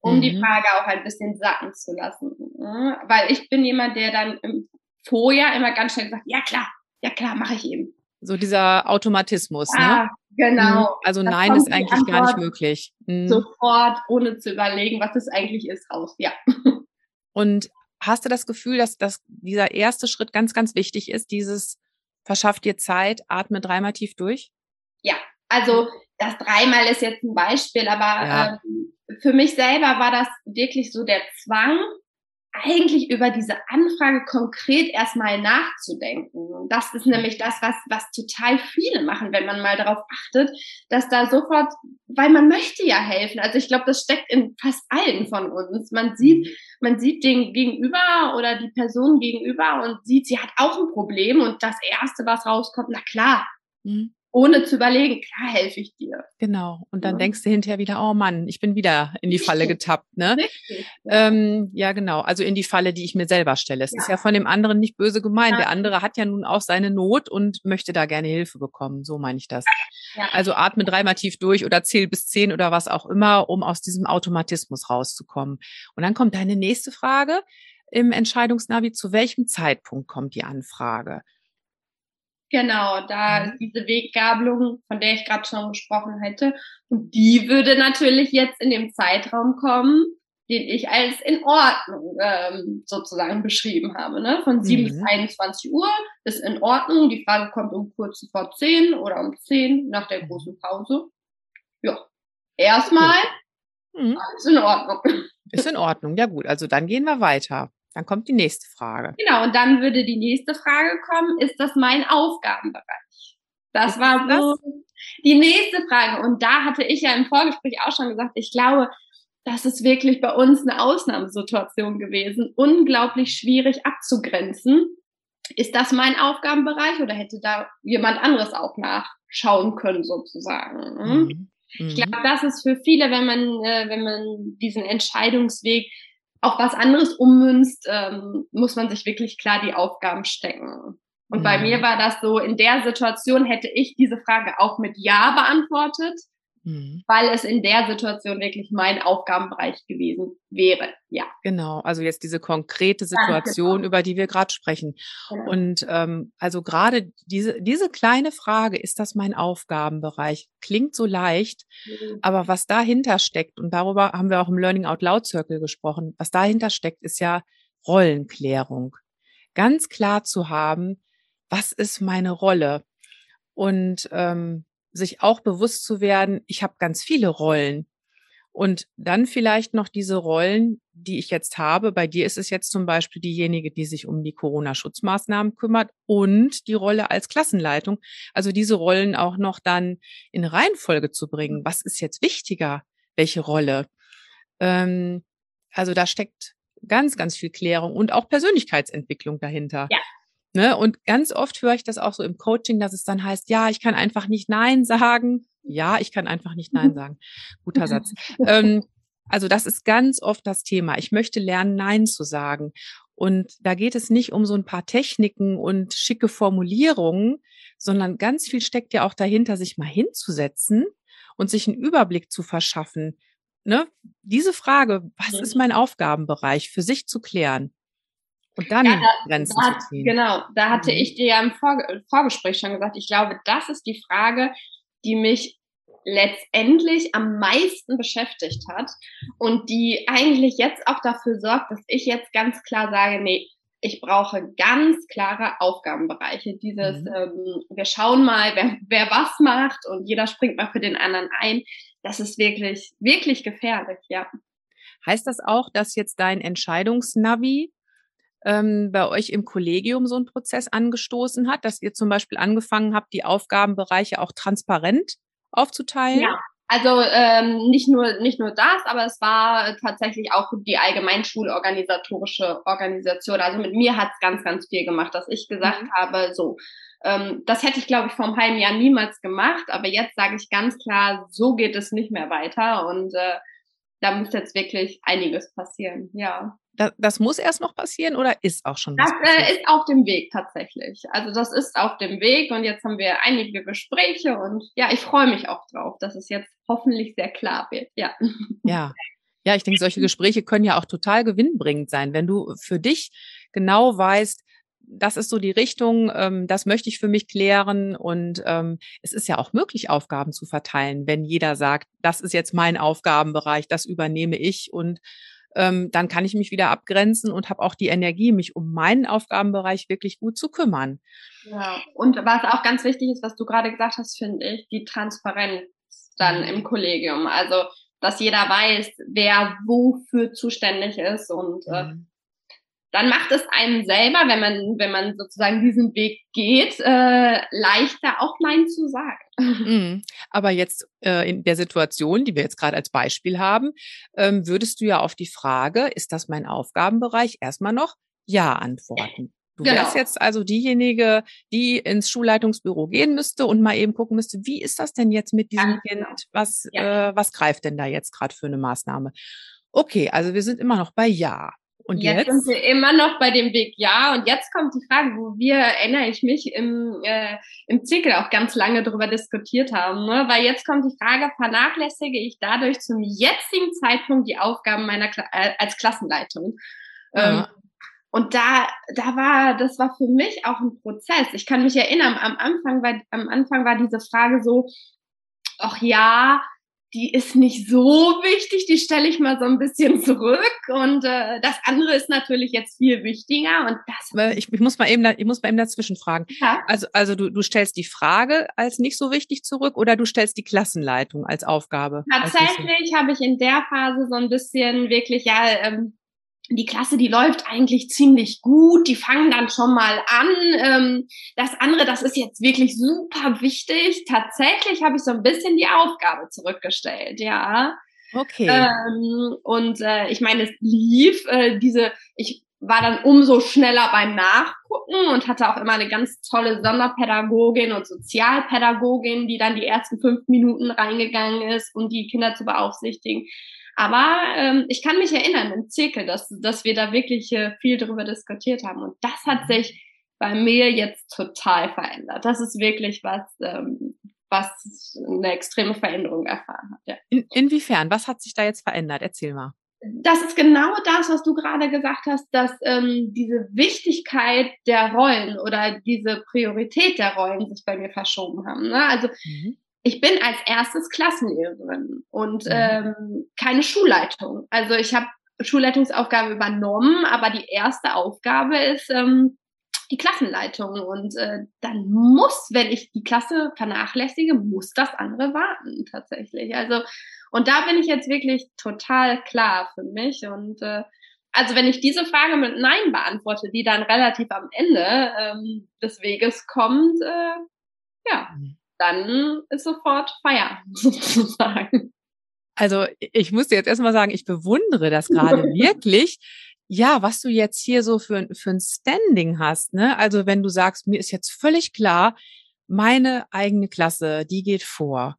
Um die Mhm. Frage auch ein bisschen sacken zu lassen. ne? Weil ich bin jemand, der dann im Vorjahr immer ganz schnell sagt, ja klar, ja klar, mache ich eben. So dieser Automatismus, ne? Ah, genau. Mhm. Also Da nein ist die eigentlich gar nicht möglich. Mhm. Sofort, ohne zu überlegen, was es eigentlich ist, raus. Ja. Und hast du das Gefühl, dass, dass dieser erste Schritt ganz, ganz wichtig ist, dieses verschaff dir Zeit, atme dreimal tief durch? Also das dreimal ist jetzt ein Beispiel, aber Ja. ähm, für mich selber war das wirklich so der Zwang, eigentlich über diese Anfrage konkret erstmal nachzudenken. Das ist nämlich das, was, was total viele machen, wenn man mal darauf achtet, dass da sofort, weil man möchte ja helfen. Also ich glaube, das steckt in fast allen von uns. Man sieht, man sieht den Gegenüber oder die Person gegenüber und sieht, sie hat auch ein Problem und das erste, was rauskommt, na klar, Mhm. Ohne zu überlegen, klar helfe ich dir. Genau. Und dann Ja. denkst du hinterher wieder, oh Mann, ich bin wieder in die Falle getappt, ne? Richtig. Ja. Ähm, ja, genau. Also in die Falle, die ich mir selber stelle. Es Ja. ist ja von dem anderen nicht böse gemeint. Ja. Der andere hat ja nun auch seine Not und möchte da gerne Hilfe bekommen. So meine ich das. Also atme dreimal tief durch oder zähl bis zehn oder was auch immer, um aus diesem Automatismus rauszukommen. Und dann kommt deine nächste Frage im Entscheidungsnavi. Zu welchem Zeitpunkt kommt die Anfrage? Genau, da Mhm. ist diese Weggabelung, von der ich gerade schon gesprochen hätte. Und die würde natürlich jetzt in dem Zeitraum kommen, den ich als in Ordnung ähm, sozusagen beschrieben habe. Ne? Von 7 bis Mhm. 21 Uhr ist in Ordnung. Die Frage kommt um kurz vor 10 oder um 10 nach der großen Pause. Ja, erstmal Mhm. alles in Ordnung. Ist in Ordnung. Ja gut, also dann gehen wir weiter. Dann kommt die nächste Frage. Genau, und dann würde die nächste Frage kommen, ist das mein Aufgabenbereich? Das Ist war das so die nächste Frage. Und da hatte ich ja im Vorgespräch auch schon gesagt, ich glaube, das ist wirklich bei uns eine Ausnahmesituation gewesen, unglaublich schwierig abzugrenzen. Ist das mein Aufgabenbereich oder hätte da jemand anderes auch nachschauen können sozusagen? Mhm. Ich glaube, mhm. das ist für viele, wenn man, äh, wenn man diesen Entscheidungsweg auf was anderes ummünzt, ähm, muss man sich wirklich klar die Aufgaben stecken. Und mhm. bei mir war das so, in der Situation hätte ich diese Frage auch mit Ja beantwortet mhm. weil es in der Situation wirklich mein Aufgabenbereich gewesen wäre. Ja. Genau, also jetzt diese konkrete Situation, genau. über die wir gerade sprechen. Genau. Und ähm, also gerade diese, diese kleine Frage, ist das mein Aufgabenbereich? Klingt so leicht, mhm. aber was dahinter steckt, und darüber haben wir auch im Learning Out Loud Circle gesprochen, was dahinter steckt, ist ja Rollenklärung. Ganz klar zu haben, was ist meine Rolle? Und ähm, sich auch bewusst zu werden, ich habe ganz viele Rollen. Und dann vielleicht noch diese Rollen, die ich jetzt habe. Bei dir ist es jetzt zum Beispiel diejenige, die sich um die Corona-Schutzmaßnahmen kümmert und die Rolle als Klassenleitung. Also diese Rollen auch noch dann in Reihenfolge zu bringen. Was ist jetzt wichtiger? Welche Rolle? Ähm, also da steckt ganz, ganz viel Klärung und auch Persönlichkeitsentwicklung dahinter. Ja, Ne? Und ganz oft höre ich das auch so im Coaching, dass es dann heißt, ja, ich kann einfach nicht Nein sagen. Ja, ich kann einfach nicht Nein sagen. Guter Satz. ähm, also das ist ganz oft das Thema. Ich möchte lernen, Nein zu sagen. Und da geht es nicht um so ein paar Techniken und schicke Formulierungen, sondern ganz viel steckt ja auch dahinter, sich mal hinzusetzen und sich einen Überblick zu verschaffen. Ne? Diese Frage, was ist mein Aufgabenbereich, für sich zu klären. Und dann ja, da, Grenzen da, zu ziehen. Genau, da hatte mhm. ich dir ja im Vor Vorgespräch schon gesagt, ich glaube, das ist die Frage, die mich letztendlich am meisten beschäftigt hat und die eigentlich jetzt auch dafür sorgt, dass ich jetzt ganz klar sage, nee, ich brauche ganz klare Aufgabenbereiche. Dieses, mhm. ähm, wir schauen mal, wer, wer was macht und jeder springt mal für den anderen ein. Das ist wirklich, wirklich gefährlich, ja. Heißt das auch, dass jetzt dein Entscheidungsnavi ähm, bei euch im Kollegium so einen Prozess angestoßen hat, dass ihr zum Beispiel angefangen habt, die Aufgabenbereiche auch transparent aufzuteilen? Ja. Also ähm, nicht nur nicht nur das, aber es war tatsächlich auch die allgemeinschulorganisatorische Organisation. Also mit mir hat es ganz ganz viel gemacht, dass ich gesagt mhm. habe, so ähm, das hätte ich glaube ich vor einem halben Jahr niemals gemacht, aber jetzt sage ich ganz klar, so geht es nicht mehr weiter und äh, da muss jetzt wirklich einiges passieren. Ja. Das, das muss erst noch passieren oder ist auch schon? Das äh, ist auf dem Weg tatsächlich. Also das ist auf dem Weg und jetzt haben wir einige Gespräche und ja, ich freue mich auch drauf, dass es jetzt hoffentlich sehr klar wird. Ja. Ja. Ja, ich denke, solche Gespräche können ja auch total gewinnbringend sein, wenn du für dich genau weißt, das ist so die Richtung, ähm, das möchte ich für mich klären. Und ähm, es ist ja auch möglich, Aufgaben zu verteilen, wenn jeder sagt, das ist jetzt mein Aufgabenbereich, das übernehme ich und ähm, dann kann ich mich wieder abgrenzen und habe auch die Energie, mich um meinen Aufgabenbereich wirklich gut zu kümmern. Ja, und was auch ganz wichtig ist, was du gerade gesagt hast, finde ich, die Transparenz dann mhm. im Kollegium. Also, dass jeder weiß, wer wofür zuständig ist und äh, mhm dann macht es einem selber, wenn man, wenn man sozusagen diesen Weg geht, äh, leichter auch Nein zu sagen. Mhm. Aber jetzt äh, in der Situation, die wir jetzt gerade als Beispiel haben, ähm, würdest du ja auf die Frage, ist das mein Aufgabenbereich, erstmal noch Ja antworten. Du genau. wärst jetzt also diejenige, die ins Schulleitungsbüro gehen müsste und mal eben gucken müsste, wie ist das denn jetzt mit diesem Kind? Genau. Was, ja. äh, was greift denn da jetzt gerade für eine Maßnahme? Okay, also wir sind immer noch bei Ja. Und jetzt, jetzt, sind wir immer noch bei dem Weg Ja. Und jetzt kommt die Frage, wo wir, erinnere ich mich, im, äh, im Zirkel auch ganz lange darüber diskutiert haben. Ne? Weil jetzt kommt die Frage, vernachlässige ich dadurch zum jetzigen Zeitpunkt die Aufgaben meiner Kla äh, als Klassenleitung? Ähm, und da, da war, das war für mich auch ein Prozess. Ich kann mich erinnern, am Anfang war, am Anfang war diese Frage so, ach ja, die ist nicht so wichtig, die stelle ich mal so ein bisschen zurück. Und äh, das andere ist natürlich jetzt viel wichtiger. Und das ich, ich muss mal eben, ich muss mal eben dazwischen fragen. Ja? Also, also du, du stellst die Frage als nicht so wichtig zurück oder du stellst die Klassenleitung als Aufgabe? Tatsächlich habe ich in der Phase so ein bisschen wirklich, ja, ähm, die Klasse, die läuft eigentlich ziemlich gut, die fangen dann schon mal an. Ähm, das andere, das ist jetzt wirklich super wichtig. Tatsächlich habe ich so ein bisschen die Aufgabe zurückgestellt, ja. Okay. Ähm, und äh, ich meine, es lief äh, diese, ich war dann umso schneller beim Nachgucken und hatte auch immer eine ganz tolle Sonderpädagogin und Sozialpädagogin, die dann die ersten fünf Minuten reingegangen ist, um die Kinder zu beaufsichtigen. Aber ähm, ich kann mich erinnern im Zirkel, dass, dass wir da wirklich äh, viel darüber diskutiert haben. Und das hat mhm. sich bei mir jetzt total verändert. Das ist wirklich was, ähm, was eine extreme Veränderung erfahren hat. Ja. In, inwiefern? Was hat sich da jetzt verändert? Erzähl mal. Das ist genau das, was du gerade gesagt hast, dass ähm, diese Wichtigkeit der Rollen oder diese Priorität der Rollen sich bei mir verschoben haben. Ne? Also mhm. Ich bin als erstes Klassenlehrerin und mhm. ähm, keine Schulleitung. Also ich habe Schulleitungsaufgaben übernommen, aber die erste Aufgabe ist, ähm, die Klassenleitung. Und äh, dann muss, wenn ich die Klasse vernachlässige, muss das andere warten tatsächlich. Also, und da bin ich jetzt wirklich total klar für mich. Und äh, also wenn ich diese Frage mit Nein beantworte, die dann relativ am Ende ähm, des Weges kommt, äh, ja, mhm. Dann ist sofort Feierabend sozusagen. Also ich muss dir jetzt erstmal sagen, ich bewundere das gerade wirklich, ja, was du jetzt hier so für, für ein Standing hast, ne? Also wenn du sagst, mir ist jetzt völlig klar, meine eigene Klasse, die geht vor.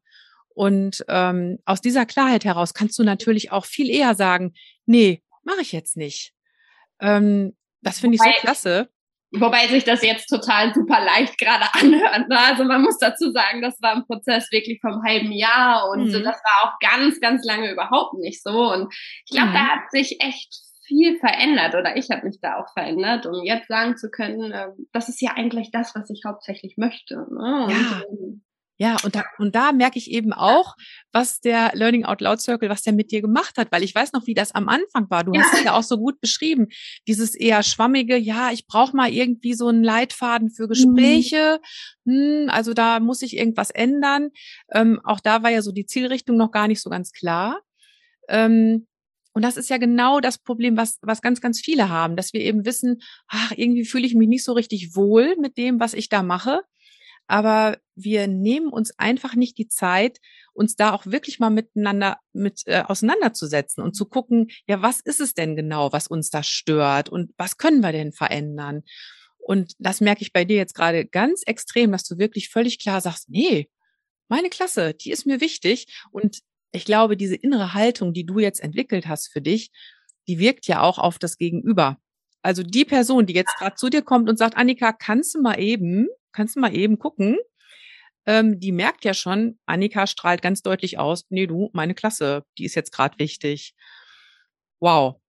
Und ähm, aus dieser Klarheit heraus kannst du natürlich auch viel eher sagen, nee, mache ich jetzt nicht. Ähm, das finde ich so klasse. Wobei sich das jetzt total super leicht gerade anhört. Ne? Also man muss dazu sagen, das war ein Prozess wirklich vom halben Jahr und mhm. das war auch ganz, ganz lange überhaupt nicht so. Und ich glaube, mhm. da hat sich echt viel verändert oder ich habe mich da auch verändert, um jetzt sagen zu können, äh, das ist ja eigentlich das, was ich hauptsächlich möchte. Ne? Und, ja. Ja, und da, und da merke ich eben auch, was der Learning Out Loud Circle, was der mit dir gemacht hat, weil ich weiß noch, wie das am Anfang war. Du ja. hast es ja auch so gut beschrieben. Dieses eher schwammige, ja, ich brauche mal irgendwie so einen Leitfaden für mhm. Gespräche. Mhm. Hm, also da muss ich irgendwas ändern. Ähm, auch da war ja so die Zielrichtung noch gar nicht so ganz klar. Ähm, und das ist ja genau das Problem, was, was ganz, ganz viele haben, dass wir eben wissen, ach, irgendwie fühle ich mich nicht so richtig wohl mit dem, was ich da mache. Aber wir nehmen uns einfach nicht die Zeit, uns da auch wirklich mal miteinander mit äh, auseinanderzusetzen und zu gucken, ja, was ist es denn genau, was uns da stört und was können wir denn verändern? Und das merke ich bei dir jetzt gerade ganz extrem, dass du wirklich völlig klar sagst, nee, meine Klasse, die ist mir wichtig und ich glaube, diese innere Haltung, die du jetzt entwickelt hast für dich, die wirkt ja auch auf das Gegenüber. Also die Person, die jetzt gerade zu dir kommt und sagt, Annika, kannst du mal eben, kannst du mal eben gucken, ähm, die merkt ja schon, Annika strahlt ganz deutlich aus, nee, du, meine Klasse, die ist jetzt gerade wichtig. Wow.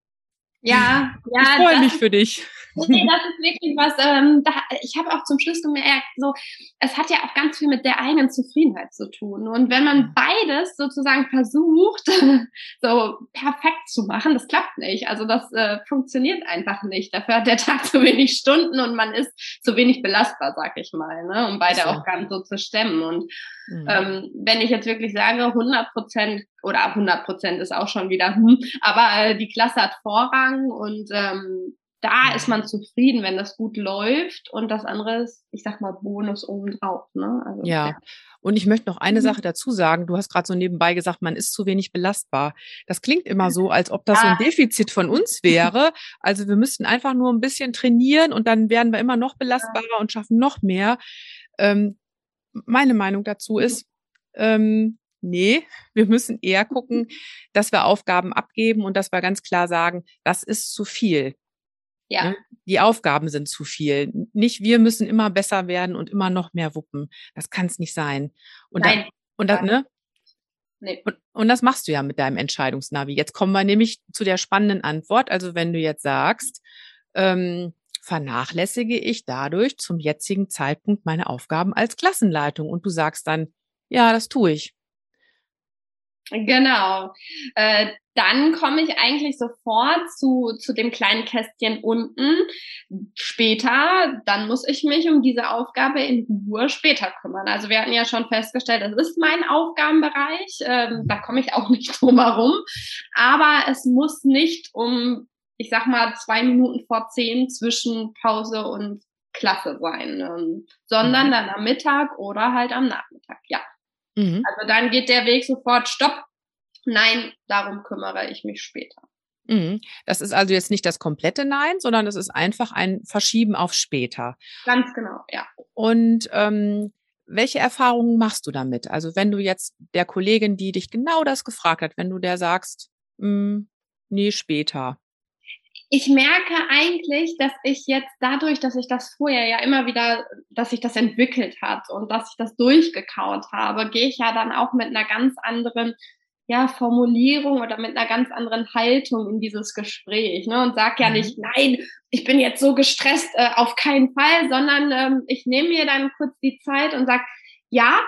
Ja, ja. Ich freue mich für dich. Nee, das ist wirklich was, ähm, da, ich habe auch zum Schluss gemerkt, so, es hat ja auch ganz viel mit der eigenen Zufriedenheit zu tun. Und wenn man beides sozusagen versucht, so perfekt zu machen, das klappt nicht. Also das äh, funktioniert einfach nicht. Dafür hat der Tag zu wenig Stunden und man ist zu wenig belastbar, sag ich mal, ne? um beide so. Aufgaben so zu stemmen. Und mhm. ähm, wenn ich jetzt wirklich sage, 100 Prozent oder 100 Prozent ist auch schon wieder, hm, aber äh, die Klasse hat Vorrang und ähm, da ist man zufrieden, wenn das gut läuft und das andere ist, ich sag mal, Bonus obendrauf. Ne? Also, ja. ja. Und ich möchte noch eine mhm. Sache dazu sagen. Du hast gerade so nebenbei gesagt, man ist zu wenig belastbar. Das klingt immer so, als ob das ja. so ein Defizit von uns wäre. Also wir müssten einfach nur ein bisschen trainieren und dann werden wir immer noch belastbarer ja. und schaffen noch mehr. Ähm, meine Meinung dazu ist, ähm, nee, wir müssen eher gucken, dass wir Aufgaben abgeben und dass wir ganz klar sagen, das ist zu viel. Ja. Ne? Die Aufgaben sind zu viel. Nicht wir müssen immer besser werden und immer noch mehr wuppen. Das kann es nicht sein. Und Nein. Da, und da, ne? Nee. Und, und das machst du ja mit deinem Entscheidungsnavi. Jetzt kommen wir nämlich zu der spannenden Antwort. Also wenn du jetzt sagst, ähm, vernachlässige ich dadurch zum jetzigen Zeitpunkt meine Aufgaben als Klassenleitung und du sagst dann, ja, das tue ich. Genau. Äh, dann komme ich eigentlich sofort zu, zu dem kleinen Kästchen unten. Später, dann muss ich mich um diese Aufgabe in Ruhe später kümmern. Also wir hatten ja schon festgestellt, das ist mein Aufgabenbereich. Ähm, da komme ich auch nicht drum herum. Aber es muss nicht um, ich sag mal, zwei Minuten vor zehn zwischen Pause und Klasse sein, ähm, sondern mhm. dann am Mittag oder halt am Nachmittag, ja. Mhm. Also dann geht der Weg sofort, stopp, nein, darum kümmere ich mich später. Mhm. Das ist also jetzt nicht das komplette Nein, sondern es ist einfach ein Verschieben auf später. Ganz genau, ja. Und ähm, welche Erfahrungen machst du damit? Also wenn du jetzt der Kollegin, die dich genau das gefragt hat, wenn du der sagst, hm, nee, später. Ich merke eigentlich, dass ich jetzt dadurch, dass ich das vorher ja immer wieder, dass sich das entwickelt hat und dass ich das durchgekaut habe, gehe ich ja dann auch mit einer ganz anderen ja, Formulierung oder mit einer ganz anderen Haltung in dieses Gespräch ne? und sag ja mhm. nicht, nein, ich bin jetzt so gestresst, äh, auf keinen Fall, sondern ähm, ich nehme mir dann kurz die Zeit und sag, ja,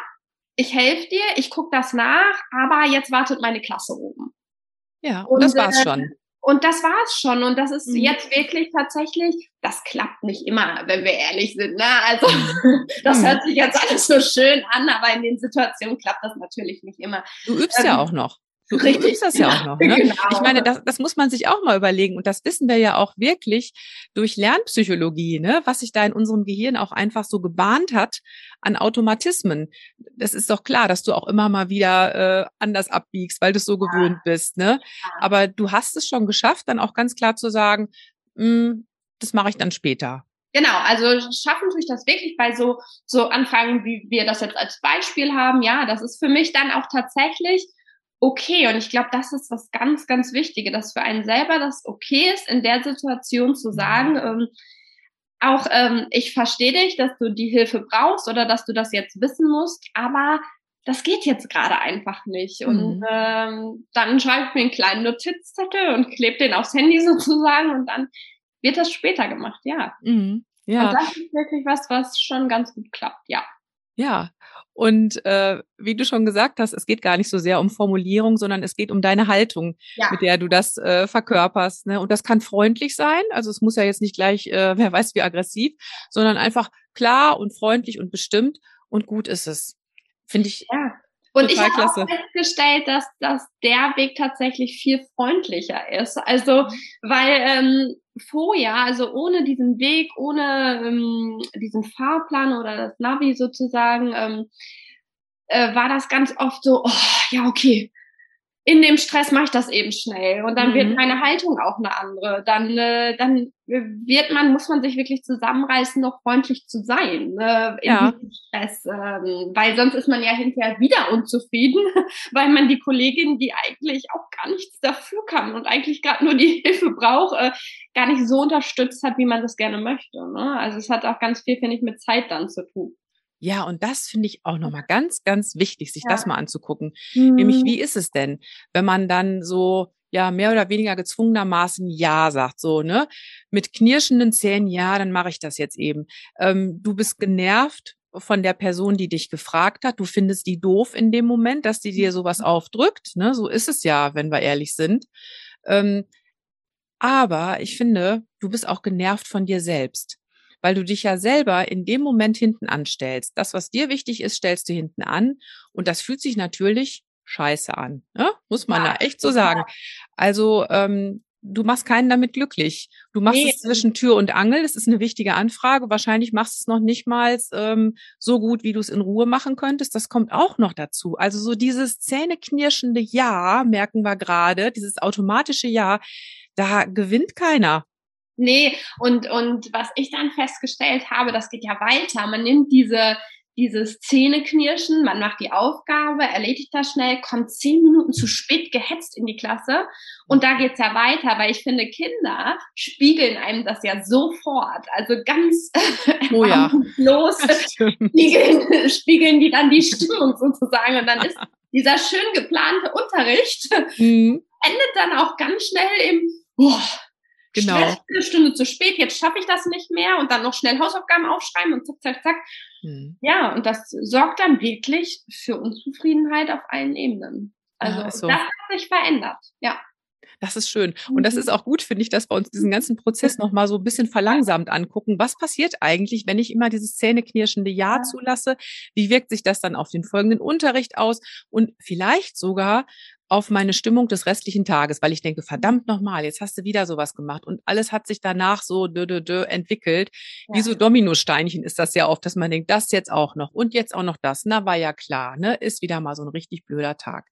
ich helfe dir, ich gucke das nach, aber jetzt wartet meine Klasse oben. Ja, und, und das war's äh, schon. Und das war's schon. Und das ist mhm. jetzt wirklich tatsächlich, das klappt nicht immer, wenn wir ehrlich sind. Ne? Also das mhm. hört sich jetzt alles so schön an, aber in den Situationen klappt das natürlich nicht immer. Du übst ähm, ja auch noch. Du, Richtig. übst das ja, auch noch. Ne? Genau. Ich meine, das, das muss man sich auch mal überlegen. Und das wissen wir ja auch wirklich durch Lernpsychologie, ne? was sich da in unserem Gehirn auch einfach so gebahnt hat an Automatismen. Das ist doch klar, dass du auch immer mal wieder äh, anders abbiegst, weil du es so ja. gewöhnt bist. Ne? Aber du hast es schon geschafft, dann auch ganz klar zu sagen, hm, das mache ich dann später. Genau, also schaffen tue ich das wirklich bei so, so Anfragen, wie wir das jetzt als Beispiel haben. Ja, das ist für mich dann auch tatsächlich okay. Und ich glaube, das ist das ganz, ganz Wichtige, dass für einen selber das okay ist, in der Situation zu sagen, ähm, auch ähm, ich verstehe dich, dass du die Hilfe brauchst oder dass du das jetzt wissen musst, aber das geht jetzt gerade einfach nicht. Mhm. Und ähm, dann schreibe ich mir einen kleinen Notizzettel und klebe den aufs Handy sozusagen und dann wird das später gemacht, ja. Mhm. Ja. Und das ist wirklich was, was schon ganz gut klappt, ja. Ja, und äh, wie du schon gesagt hast, es geht gar nicht so sehr um Formulierung, sondern es geht um deine Haltung, ja. mit der du das äh, verkörperst. Ne? Und das kann freundlich sein, also es muss ja jetzt nicht gleich, äh, wer weiß wie aggressiv, sondern einfach klar und freundlich und bestimmt und gut ist es. Finde ich ja. Und Total ich habe auch festgestellt, dass, dass der Weg tatsächlich viel freundlicher ist. Also, weil ähm, vorher, also ohne diesen Weg, ohne ähm, diesen Fahrplan oder das Navi sozusagen, ähm, äh, war das ganz oft so, oh, ja, okay, in dem Stress mache ich das eben schnell und dann mhm. wird meine Haltung auch eine andere. Dann, äh, dann wird man, muss man sich wirklich zusammenreißen, noch freundlich zu sein äh, in ja. diesem Stress, ähm, weil sonst ist man ja hinterher wieder unzufrieden, weil man die Kollegin, die eigentlich auch gar nichts dafür kann und eigentlich gerade nur die Hilfe braucht, äh, gar nicht so unterstützt hat, wie man das gerne möchte. Ne? Also es hat auch ganz viel, finde ich, mit Zeit dann zu tun. Ja, und das finde ich auch nochmal ganz, ganz wichtig, sich ja. das mal anzugucken. Mhm. Nämlich, wie ist es denn, wenn man dann so, ja, mehr oder weniger gezwungenermaßen Ja sagt, so, ne? Mit knirschenden Zähnen, ja, dann mache ich das jetzt eben. Ähm, du bist genervt von der Person, die dich gefragt hat. Du findest die doof in dem Moment, dass die dir sowas aufdrückt. Ne? So ist es ja, wenn wir ehrlich sind. Ähm, aber ich finde, du bist auch genervt von dir selbst weil du dich ja selber in dem Moment hinten anstellst. Das, was dir wichtig ist, stellst du hinten an und das fühlt sich natürlich scheiße an, ne? muss man ja, da echt so sagen. Also ähm, du machst keinen damit glücklich. Du machst nee. es zwischen Tür und Angel. Das ist eine wichtige Anfrage. Wahrscheinlich machst du es noch nicht mal ähm, so gut, wie du es in Ruhe machen könntest. Das kommt auch noch dazu. Also so dieses zähneknirschende Ja, merken wir gerade, dieses automatische Ja, da gewinnt keiner. Nee, und, und was ich dann festgestellt habe, das geht ja weiter. Man nimmt diese, dieses Zähneknirschen, man macht die Aufgabe, erledigt das schnell, kommt zehn Minuten zu spät gehetzt in die Klasse und da geht's ja weiter, weil ich finde, Kinder spiegeln einem das ja sofort, also ganz oh ja. los spiegeln, spiegeln die dann die Stimmung sozusagen und dann ist dieser schön geplante Unterricht mhm. endet dann auch ganz schnell im, boah, Genau. eine Stunde zu spät, jetzt schaffe ich das nicht mehr und dann noch schnell Hausaufgaben aufschreiben und zack, zack, zack. Hm. Ja, und das sorgt dann wirklich für Unzufriedenheit auf allen Ebenen. Also ja, so. das hat sich verändert, ja. Das ist schön. Und das ist mhm. auch gut, finde ich, dass wir uns diesen ganzen Prozess nochmal so ein bisschen verlangsamt angucken. Was passiert eigentlich, wenn ich immer dieses zähneknirschende Ja zulasse? Wie wirkt sich das dann auf den folgenden Unterricht aus? Und vielleicht sogar auf meine Stimmung des restlichen Tages, weil ich denke, verdammt nochmal, jetzt hast du wieder sowas gemacht und alles hat sich danach so dö, dö, dö entwickelt. Ja. Wie so Dominosteinchen ist das ja oft, dass man denkt, das jetzt auch noch und jetzt auch noch das. Na, war ja klar, ne? Ist wieder mal so ein richtig blöder Tag.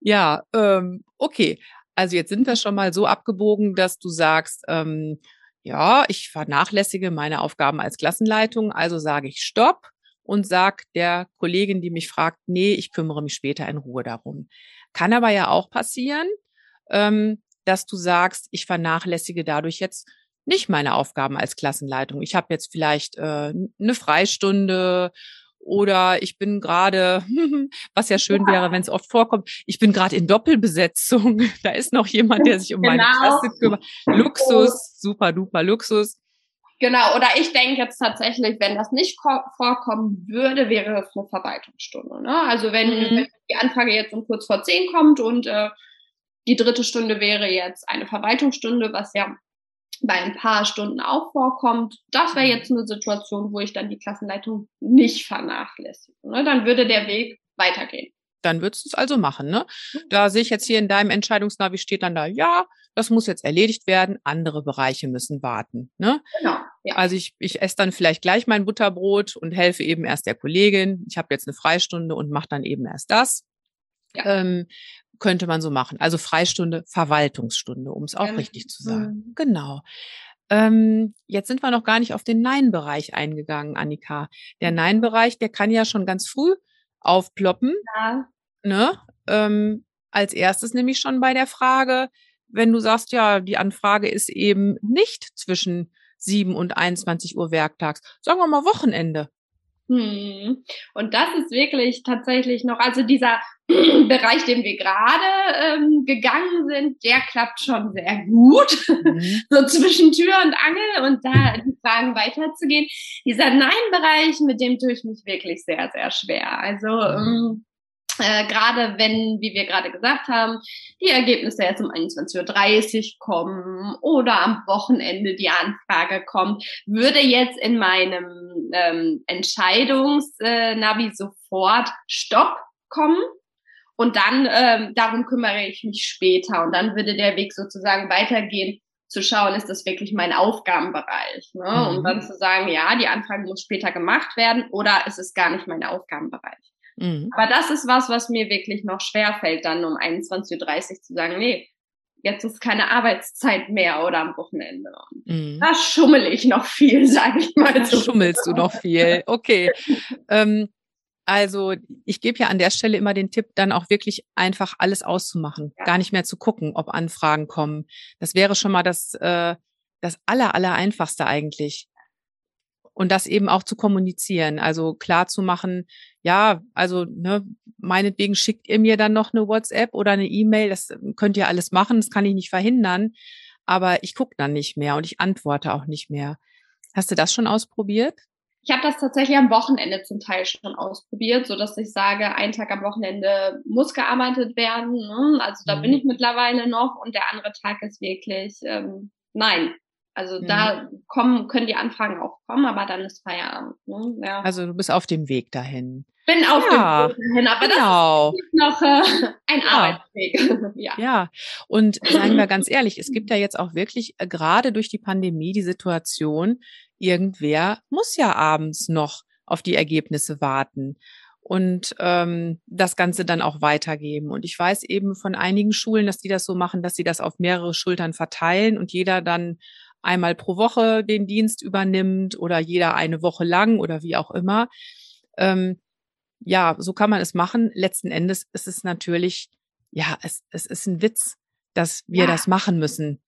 Ja, ähm, okay. Also jetzt sind wir schon mal so abgebogen, dass du sagst, ähm, ja, ich vernachlässige meine Aufgaben als Klassenleitung, also sage ich Stopp und sag der Kollegin, die mich fragt, nee, ich kümmere mich später in Ruhe darum. Kann aber ja auch passieren, ähm, dass du sagst, ich vernachlässige dadurch jetzt nicht meine Aufgaben als Klassenleitung. Ich habe jetzt vielleicht äh, eine Freistunde oder ich bin gerade, was ja schön ja. wäre, wenn es oft vorkommt, ich bin gerade in Doppelbesetzung. Da ist noch jemand, der sich um genau. meine Klasse kümmert. Luxus, super duper Luxus. Genau, oder ich denke jetzt tatsächlich, wenn das nicht vorkommen würde, wäre es eine Verwaltungsstunde. Ne? Also wenn, mhm. wenn, die Anfrage jetzt um kurz vor zehn kommt und äh, die dritte Stunde wäre jetzt eine Verwaltungsstunde, was ja bei ein paar Stunden auch vorkommt. Das wäre jetzt eine Situation, wo ich dann die Klassenleitung nicht vernachlässige. Ne? Dann würde der Weg weitergehen. Dann würdest du es also machen, ne? Da sehe ich jetzt hier in deinem Entscheidungsnavi steht dann da, ja, das muss jetzt erledigt werden, andere Bereiche müssen warten, ne? Genau. Ja. Also ich, ich esse dann vielleicht gleich mein Butterbrot und helfe eben erst der Kollegin. Ich habe jetzt eine Freistunde und mache dann eben erst das. Ja. Ähm, könnte man so machen. Also Freistunde, Verwaltungsstunde, um es auch ja. richtig zu sagen. Mhm. Genau. Ähm, jetzt sind wir noch gar nicht auf den Nein-Bereich eingegangen, Annika. Der mhm. Nein-Bereich, der kann ja schon ganz früh aufploppen. Ja. Ne? Ähm, als erstes nämlich schon bei der Frage, wenn du sagst, ja, die Anfrage ist eben nicht zwischen 7 und 21 Uhr werktags, sagen wir mal Wochenende. Hm. Und das ist wirklich tatsächlich noch, also dieser Bereich, den wir gerade ähm, gegangen sind, der klappt schon sehr gut. Mhm. so zwischen Tür und Angel und da die Fragen weiterzugehen. Dieser Nein-Bereich, mit dem tue ich mich wirklich sehr, sehr schwer. Also mhm. ähm, äh, gerade wenn, wie wir gerade gesagt haben, die Ergebnisse jetzt um 21.30 Uhr kommen oder am Wochenende die Anfrage kommt, würde jetzt in meinem ähm, Entscheidungsnavi sofort Stopp kommen. Und dann ähm, darum kümmere ich mich später. Und dann würde der Weg sozusagen weitergehen, zu schauen, ist das wirklich mein Aufgabenbereich? Ne? Mhm. Und dann zu sagen, ja, die Anfrage muss später gemacht werden oder ist es gar nicht mein Aufgabenbereich? Mhm. Aber das ist was, was mir wirklich noch schwer fällt, dann um 21.30 Uhr zu sagen, nee, jetzt ist keine Arbeitszeit mehr oder am Wochenende. Mhm. Da schummel ich noch viel, sage ich mal. Da so. schummelst du noch viel. Okay. ähm, also ich gebe ja an der Stelle immer den Tipp, dann auch wirklich einfach alles auszumachen, ja. gar nicht mehr zu gucken, ob Anfragen kommen. Das wäre schon mal das, äh, das aller, aller einfachste eigentlich und das eben auch zu kommunizieren, also klar zu machen, ja, also ne, meinetwegen schickt ihr mir dann noch eine WhatsApp oder eine E-Mail, das könnt ihr alles machen, das kann ich nicht verhindern, aber ich gucke dann nicht mehr und ich antworte auch nicht mehr. Hast du das schon ausprobiert? Ich habe das tatsächlich am Wochenende zum Teil schon ausprobiert, so dass ich sage, ein Tag am Wochenende muss gearbeitet werden. Ne? Also da mhm. bin ich mittlerweile noch und der andere Tag ist wirklich ähm, nein, also mhm. da kommen, können die Anfragen auch kommen, aber dann ist Feierabend. Ne? Ja. Also du bist auf dem Weg dahin. Bin auf ja, dem Weg dahin, aber genau. das ist noch äh, ein ja. Arbeitsweg. ja. ja, und sagen wir ganz ehrlich, es gibt ja jetzt auch wirklich äh, gerade durch die Pandemie die Situation, irgendwer muss ja abends noch auf die Ergebnisse warten und ähm, das Ganze dann auch weitergeben. Und ich weiß eben von einigen Schulen, dass die das so machen, dass sie das auf mehrere Schultern verteilen und jeder dann einmal pro Woche den Dienst übernimmt oder jeder eine Woche lang oder wie auch immer. Ähm, ja, so kann man es machen. Letzten Endes ist es natürlich, ja, es, es ist ein Witz, dass wir ja. das machen müssen.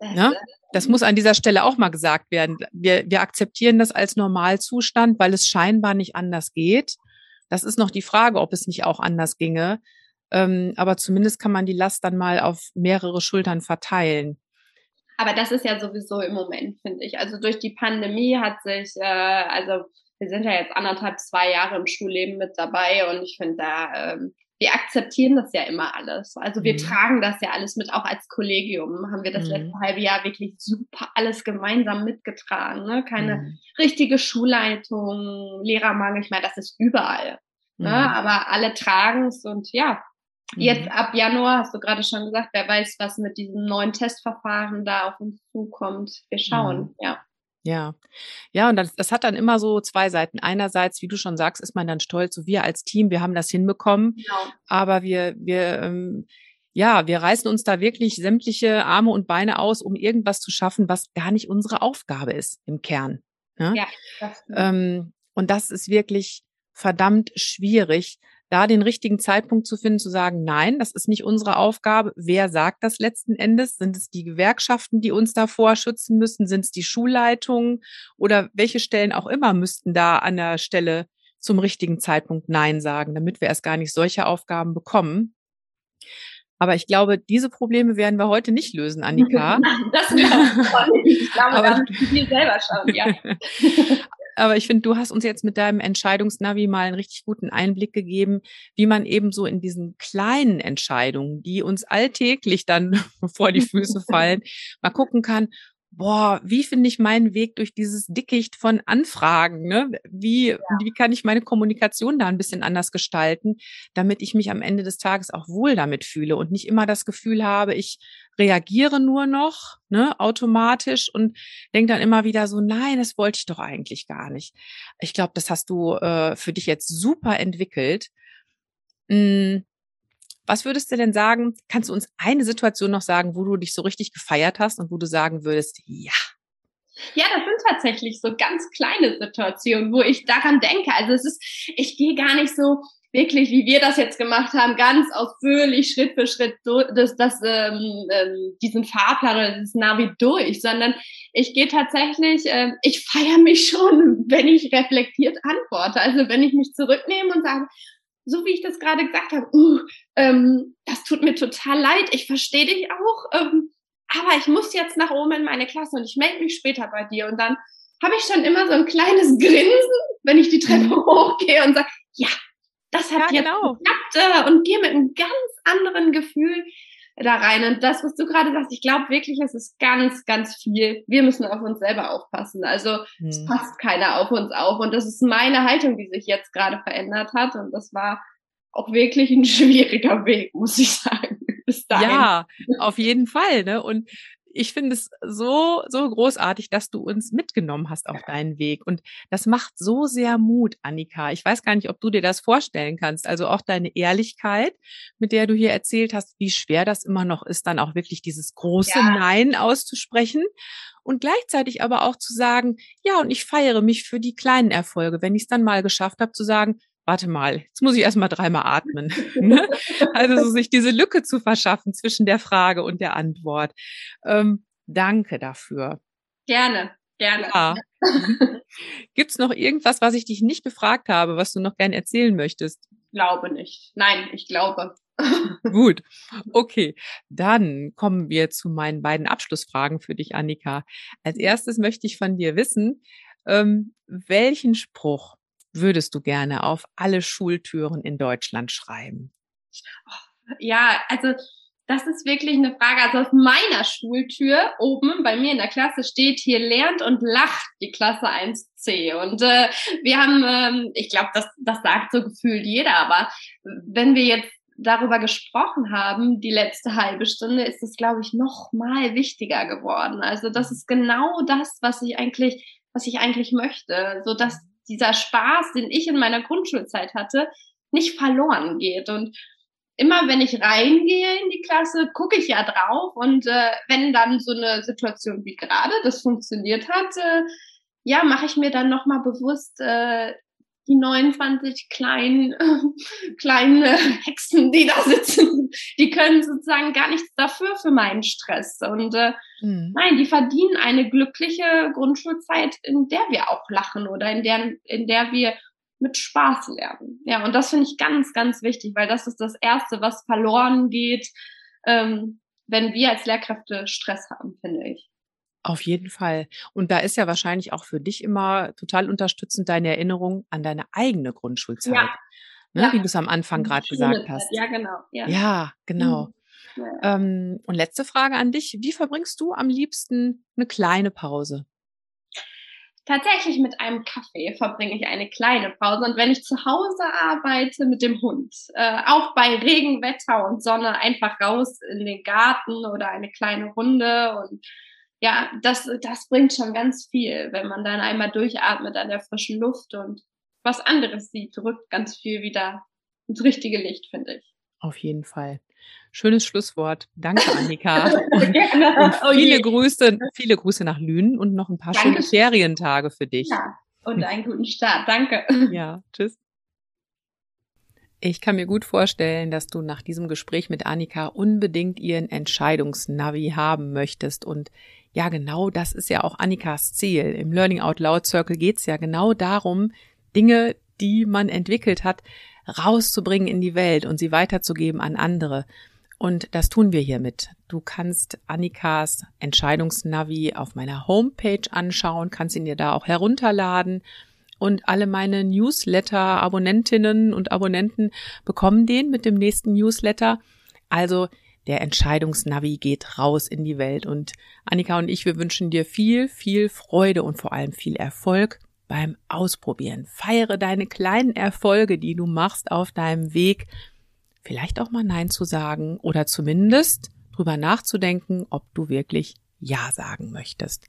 Ne? Das muss an dieser Stelle auch mal gesagt werden. Wir, wir akzeptieren das als Normalzustand, weil es scheinbar nicht anders geht. Das ist noch die Frage, ob es nicht auch anders ginge. Ähm, aber zumindest kann man die Last dann mal auf mehrere Schultern verteilen. Aber das ist ja sowieso im Moment, finde ich. Also durch die Pandemie hat sich, äh, also wir sind ja jetzt anderthalb, zwei Jahre im Schulleben mit dabei und ich finde da, ähm, wir akzeptieren das ja immer alles. Also wir mhm. tragen das ja alles mit, auch als Kollegium haben wir das mhm. letzte halbe Jahr wirklich super alles gemeinsam mitgetragen. Ne? Keine mhm. richtige Schulleitung, Lehrermangel, ich meine, das ist überall. Ne? Mhm. Aber alle tragen es und ja, Jetzt mhm. ab Januar, hast du gerade schon gesagt, wer weiß, was mit diesem neuen Testverfahren da auf uns zukommt. Wir schauen, mhm. ja. Ja, ja, und das, das hat dann immer so zwei Seiten. Einerseits, wie du schon sagst, ist man dann stolz, so wir als Team, wir haben das hinbekommen, genau. aber wir, wir, ähm, ja, wir reißen uns da wirklich sämtliche Arme und Beine aus, um irgendwas zu schaffen, was gar nicht unsere Aufgabe ist im Kern. Ne? Ja, das ähm, und das ist wirklich verdammt schwierig, da den richtigen Zeitpunkt zu finden, zu sagen, nein, das ist nicht unsere Aufgabe. Wer sagt das letzten Endes? Sind es die Gewerkschaften, die uns davor schützen müssen? Sind es die Schulleitungen oder welche Stellen auch immer müssten da an der Stelle zum richtigen Zeitpunkt Nein sagen, damit wir erst gar nicht solche Aufgaben bekommen? Aber ich glaube, diese Probleme werden wir heute nicht lösen, Annika. das glaube ich. Ich glaube, da müssen wir selber schauen, ja. Aber ich finde, du hast uns jetzt mit deinem Entscheidungsnavi mal einen richtig guten Einblick gegeben, wie man eben so in diesen kleinen Entscheidungen, die uns alltäglich dann vor die Füße fallen, mal gucken kann, boah, wie finde ich meinen Weg durch dieses Dickicht von Anfragen? Ne? Wie, ja. wie kann ich meine Kommunikation da ein bisschen anders gestalten, damit ich mich am Ende des Tages auch wohl damit fühle und nicht immer das Gefühl habe, ich reagiere nur noch ne, automatisch und denke dann immer wieder so, nein, das wollte ich doch eigentlich gar nicht. Ich glaube, das hast du äh, für dich jetzt super entwickelt. Hm was würdest du denn sagen? Kannst du uns eine Situation noch sagen, wo du dich so richtig gefeiert hast und wo du sagen würdest, ja, ja, das sind tatsächlich so ganz kleine Situationen, wo ich daran denke. Also es ist, ich gehe gar nicht so wirklich, wie wir das jetzt gemacht haben, ganz ausführlich Schritt für Schritt das, das, ähm, ähm, diesen Fahrplan oder dieses Navi durch, sondern ich gehe tatsächlich, äh, ich feiere mich schon, wenn ich reflektiert antworte. Also wenn ich mich zurücknehme und sage, so wie ich das gerade gesagt habe, uh, ähm, das tut mir total leid, ich verstehe dich auch, ähm, aber ich muss jetzt nach oben in meine Klasse und ich melde mich später bei dir. Und dann habe ich schon immer so ein kleines Grinsen, wenn ich die Treppe mhm. hochgehe und sage, ja, das hat ja, jetzt genau. geklappt äh, und gehe mit einem ganz anderen Gefühl da rein. Und das, was du gerade sagst, ich glaube wirklich, es ist ganz, ganz viel. Wir müssen auf uns selber aufpassen. Also hm. es passt keiner auf uns auf. Und das ist meine Haltung, die sich jetzt gerade verändert hat. Und das war auch wirklich ein schwieriger Weg, muss ich sagen. Bis dahin. Ja, auf jeden Fall. Ne? Und ich finde es so, so großartig, dass du uns mitgenommen hast auf deinen Weg. Und das macht so sehr Mut, Annika. Ich weiß gar nicht, ob du dir das vorstellen kannst. Also auch deine Ehrlichkeit, mit der du hier erzählt hast, wie schwer das immer noch ist, dann auch wirklich dieses große ja. Nein auszusprechen. Und gleichzeitig aber auch zu sagen, ja, und ich feiere mich für die kleinen Erfolge, wenn ich es dann mal geschafft habe, zu sagen, warte mal, jetzt muss ich erstmal dreimal atmen. Ne? also so sich diese Lücke zu verschaffen zwischen der Frage und der Antwort. Ähm, danke dafür. Gerne, gerne. Ja. Gibt es noch irgendwas, was ich dich nicht gefragt habe, was du noch gern erzählen möchtest? Glaube nicht. Nein, ich glaube. Gut, okay. Dann kommen wir zu meinen beiden Abschlussfragen für dich, Annika. Als erstes möchte ich von dir wissen, ähm, welchen Spruch würdest du gerne auf alle Schultüren in Deutschland schreiben? Ja, also das ist wirklich eine Frage. Also auf meiner Schultür oben bei mir in der Klasse steht hier lernt und lacht die Klasse 1c. Und äh, wir haben, ähm, ich glaube, das, das sagt so gefühlt jeder, aber wenn wir jetzt darüber gesprochen haben, die letzte halbe Stunde, ist es, glaube ich, noch mal wichtiger geworden. Also das ist genau das, was ich eigentlich, was ich eigentlich möchte, so dass dieser Spaß, den ich in meiner Grundschulzeit hatte, nicht verloren geht. Und immer wenn ich reingehe in die Klasse, gucke ich ja drauf und äh, wenn dann so eine Situation wie gerade das funktioniert hat, äh, ja, mache ich mir dann nochmal bewusst, äh, die 29 kleinen, äh, kleinen Hexen, die da sitzen, die können sozusagen gar nichts dafür für meinen Stress. Und äh, mhm. nein, die verdienen eine glückliche Grundschulzeit, in der wir auch lachen oder in der, in der wir mit Spaß lernen. Ja, und das finde ich ganz, ganz wichtig, weil das ist das Erste, was verloren geht, ähm, wenn wir als Lehrkräfte Stress haben, finde ich. Auf jeden Fall. Und da ist ja wahrscheinlich auch für dich immer total unterstützend deine Erinnerung an deine eigene Grundschulzeit. Ja. Ne, ja. Wie du es am Anfang gerade gesagt hast. Ja, genau. Ja, ja genau. Mhm. Ja. Ähm, und letzte Frage an dich. Wie verbringst du am liebsten eine kleine Pause? Tatsächlich mit einem Kaffee verbringe ich eine kleine Pause. Und wenn ich zu Hause arbeite mit dem Hund, äh, auch bei Regenwetter und Sonne, einfach raus in den Garten oder eine kleine Runde und ja, das, das bringt schon ganz viel, wenn man dann einmal durchatmet an der frischen Luft und was anderes sieht, rückt ganz viel wieder ins richtige Licht, finde ich. Auf jeden Fall. Schönes Schlusswort. Danke, Annika. und, und oh viele oh Grüße, viele Grüße nach Lünen und noch ein paar Danke. schöne Ferientage für dich. Ja, und einen guten Start. Danke. Ja, tschüss. Ich kann mir gut vorstellen, dass du nach diesem Gespräch mit Annika unbedingt ihren Entscheidungsnavi haben möchtest. Und ja, genau das ist ja auch Annikas Ziel. Im Learning Out Loud Circle geht es ja genau darum, Dinge, die man entwickelt hat, rauszubringen in die Welt und sie weiterzugeben an andere. Und das tun wir hiermit. Du kannst Annikas Entscheidungsnavi auf meiner Homepage anschauen, kannst ihn dir da auch herunterladen und alle meine Newsletter-Abonnentinnen und Abonnenten bekommen den mit dem nächsten Newsletter. Also der Entscheidungsnavi geht raus in die Welt und Annika und ich, wir wünschen dir viel, viel Freude und vor allem viel Erfolg beim Ausprobieren. Feiere deine kleinen Erfolge, die du machst auf deinem Weg, vielleicht auch mal Nein zu sagen oder zumindest drüber nachzudenken, ob du wirklich Ja sagen möchtest.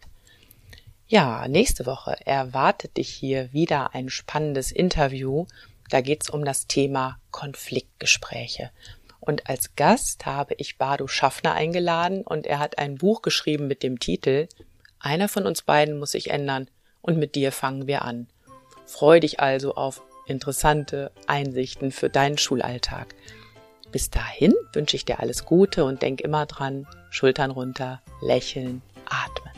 Ja, nächste Woche erwartet dich hier wieder ein spannendes Interview. Da geht's um das Thema Konfliktgespräche. Und als Gast habe ich Bardo Schaffner eingeladen und er hat ein Buch geschrieben mit dem Titel Einer von uns beiden muss sich ändern und mit dir fangen wir an. Freu dich also auf interessante Einsichten für deinen Schulalltag. Bis dahin wünsche ich dir alles Gute und denk immer dran, Schultern runter, lächeln, atmen.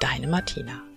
Deine Martina.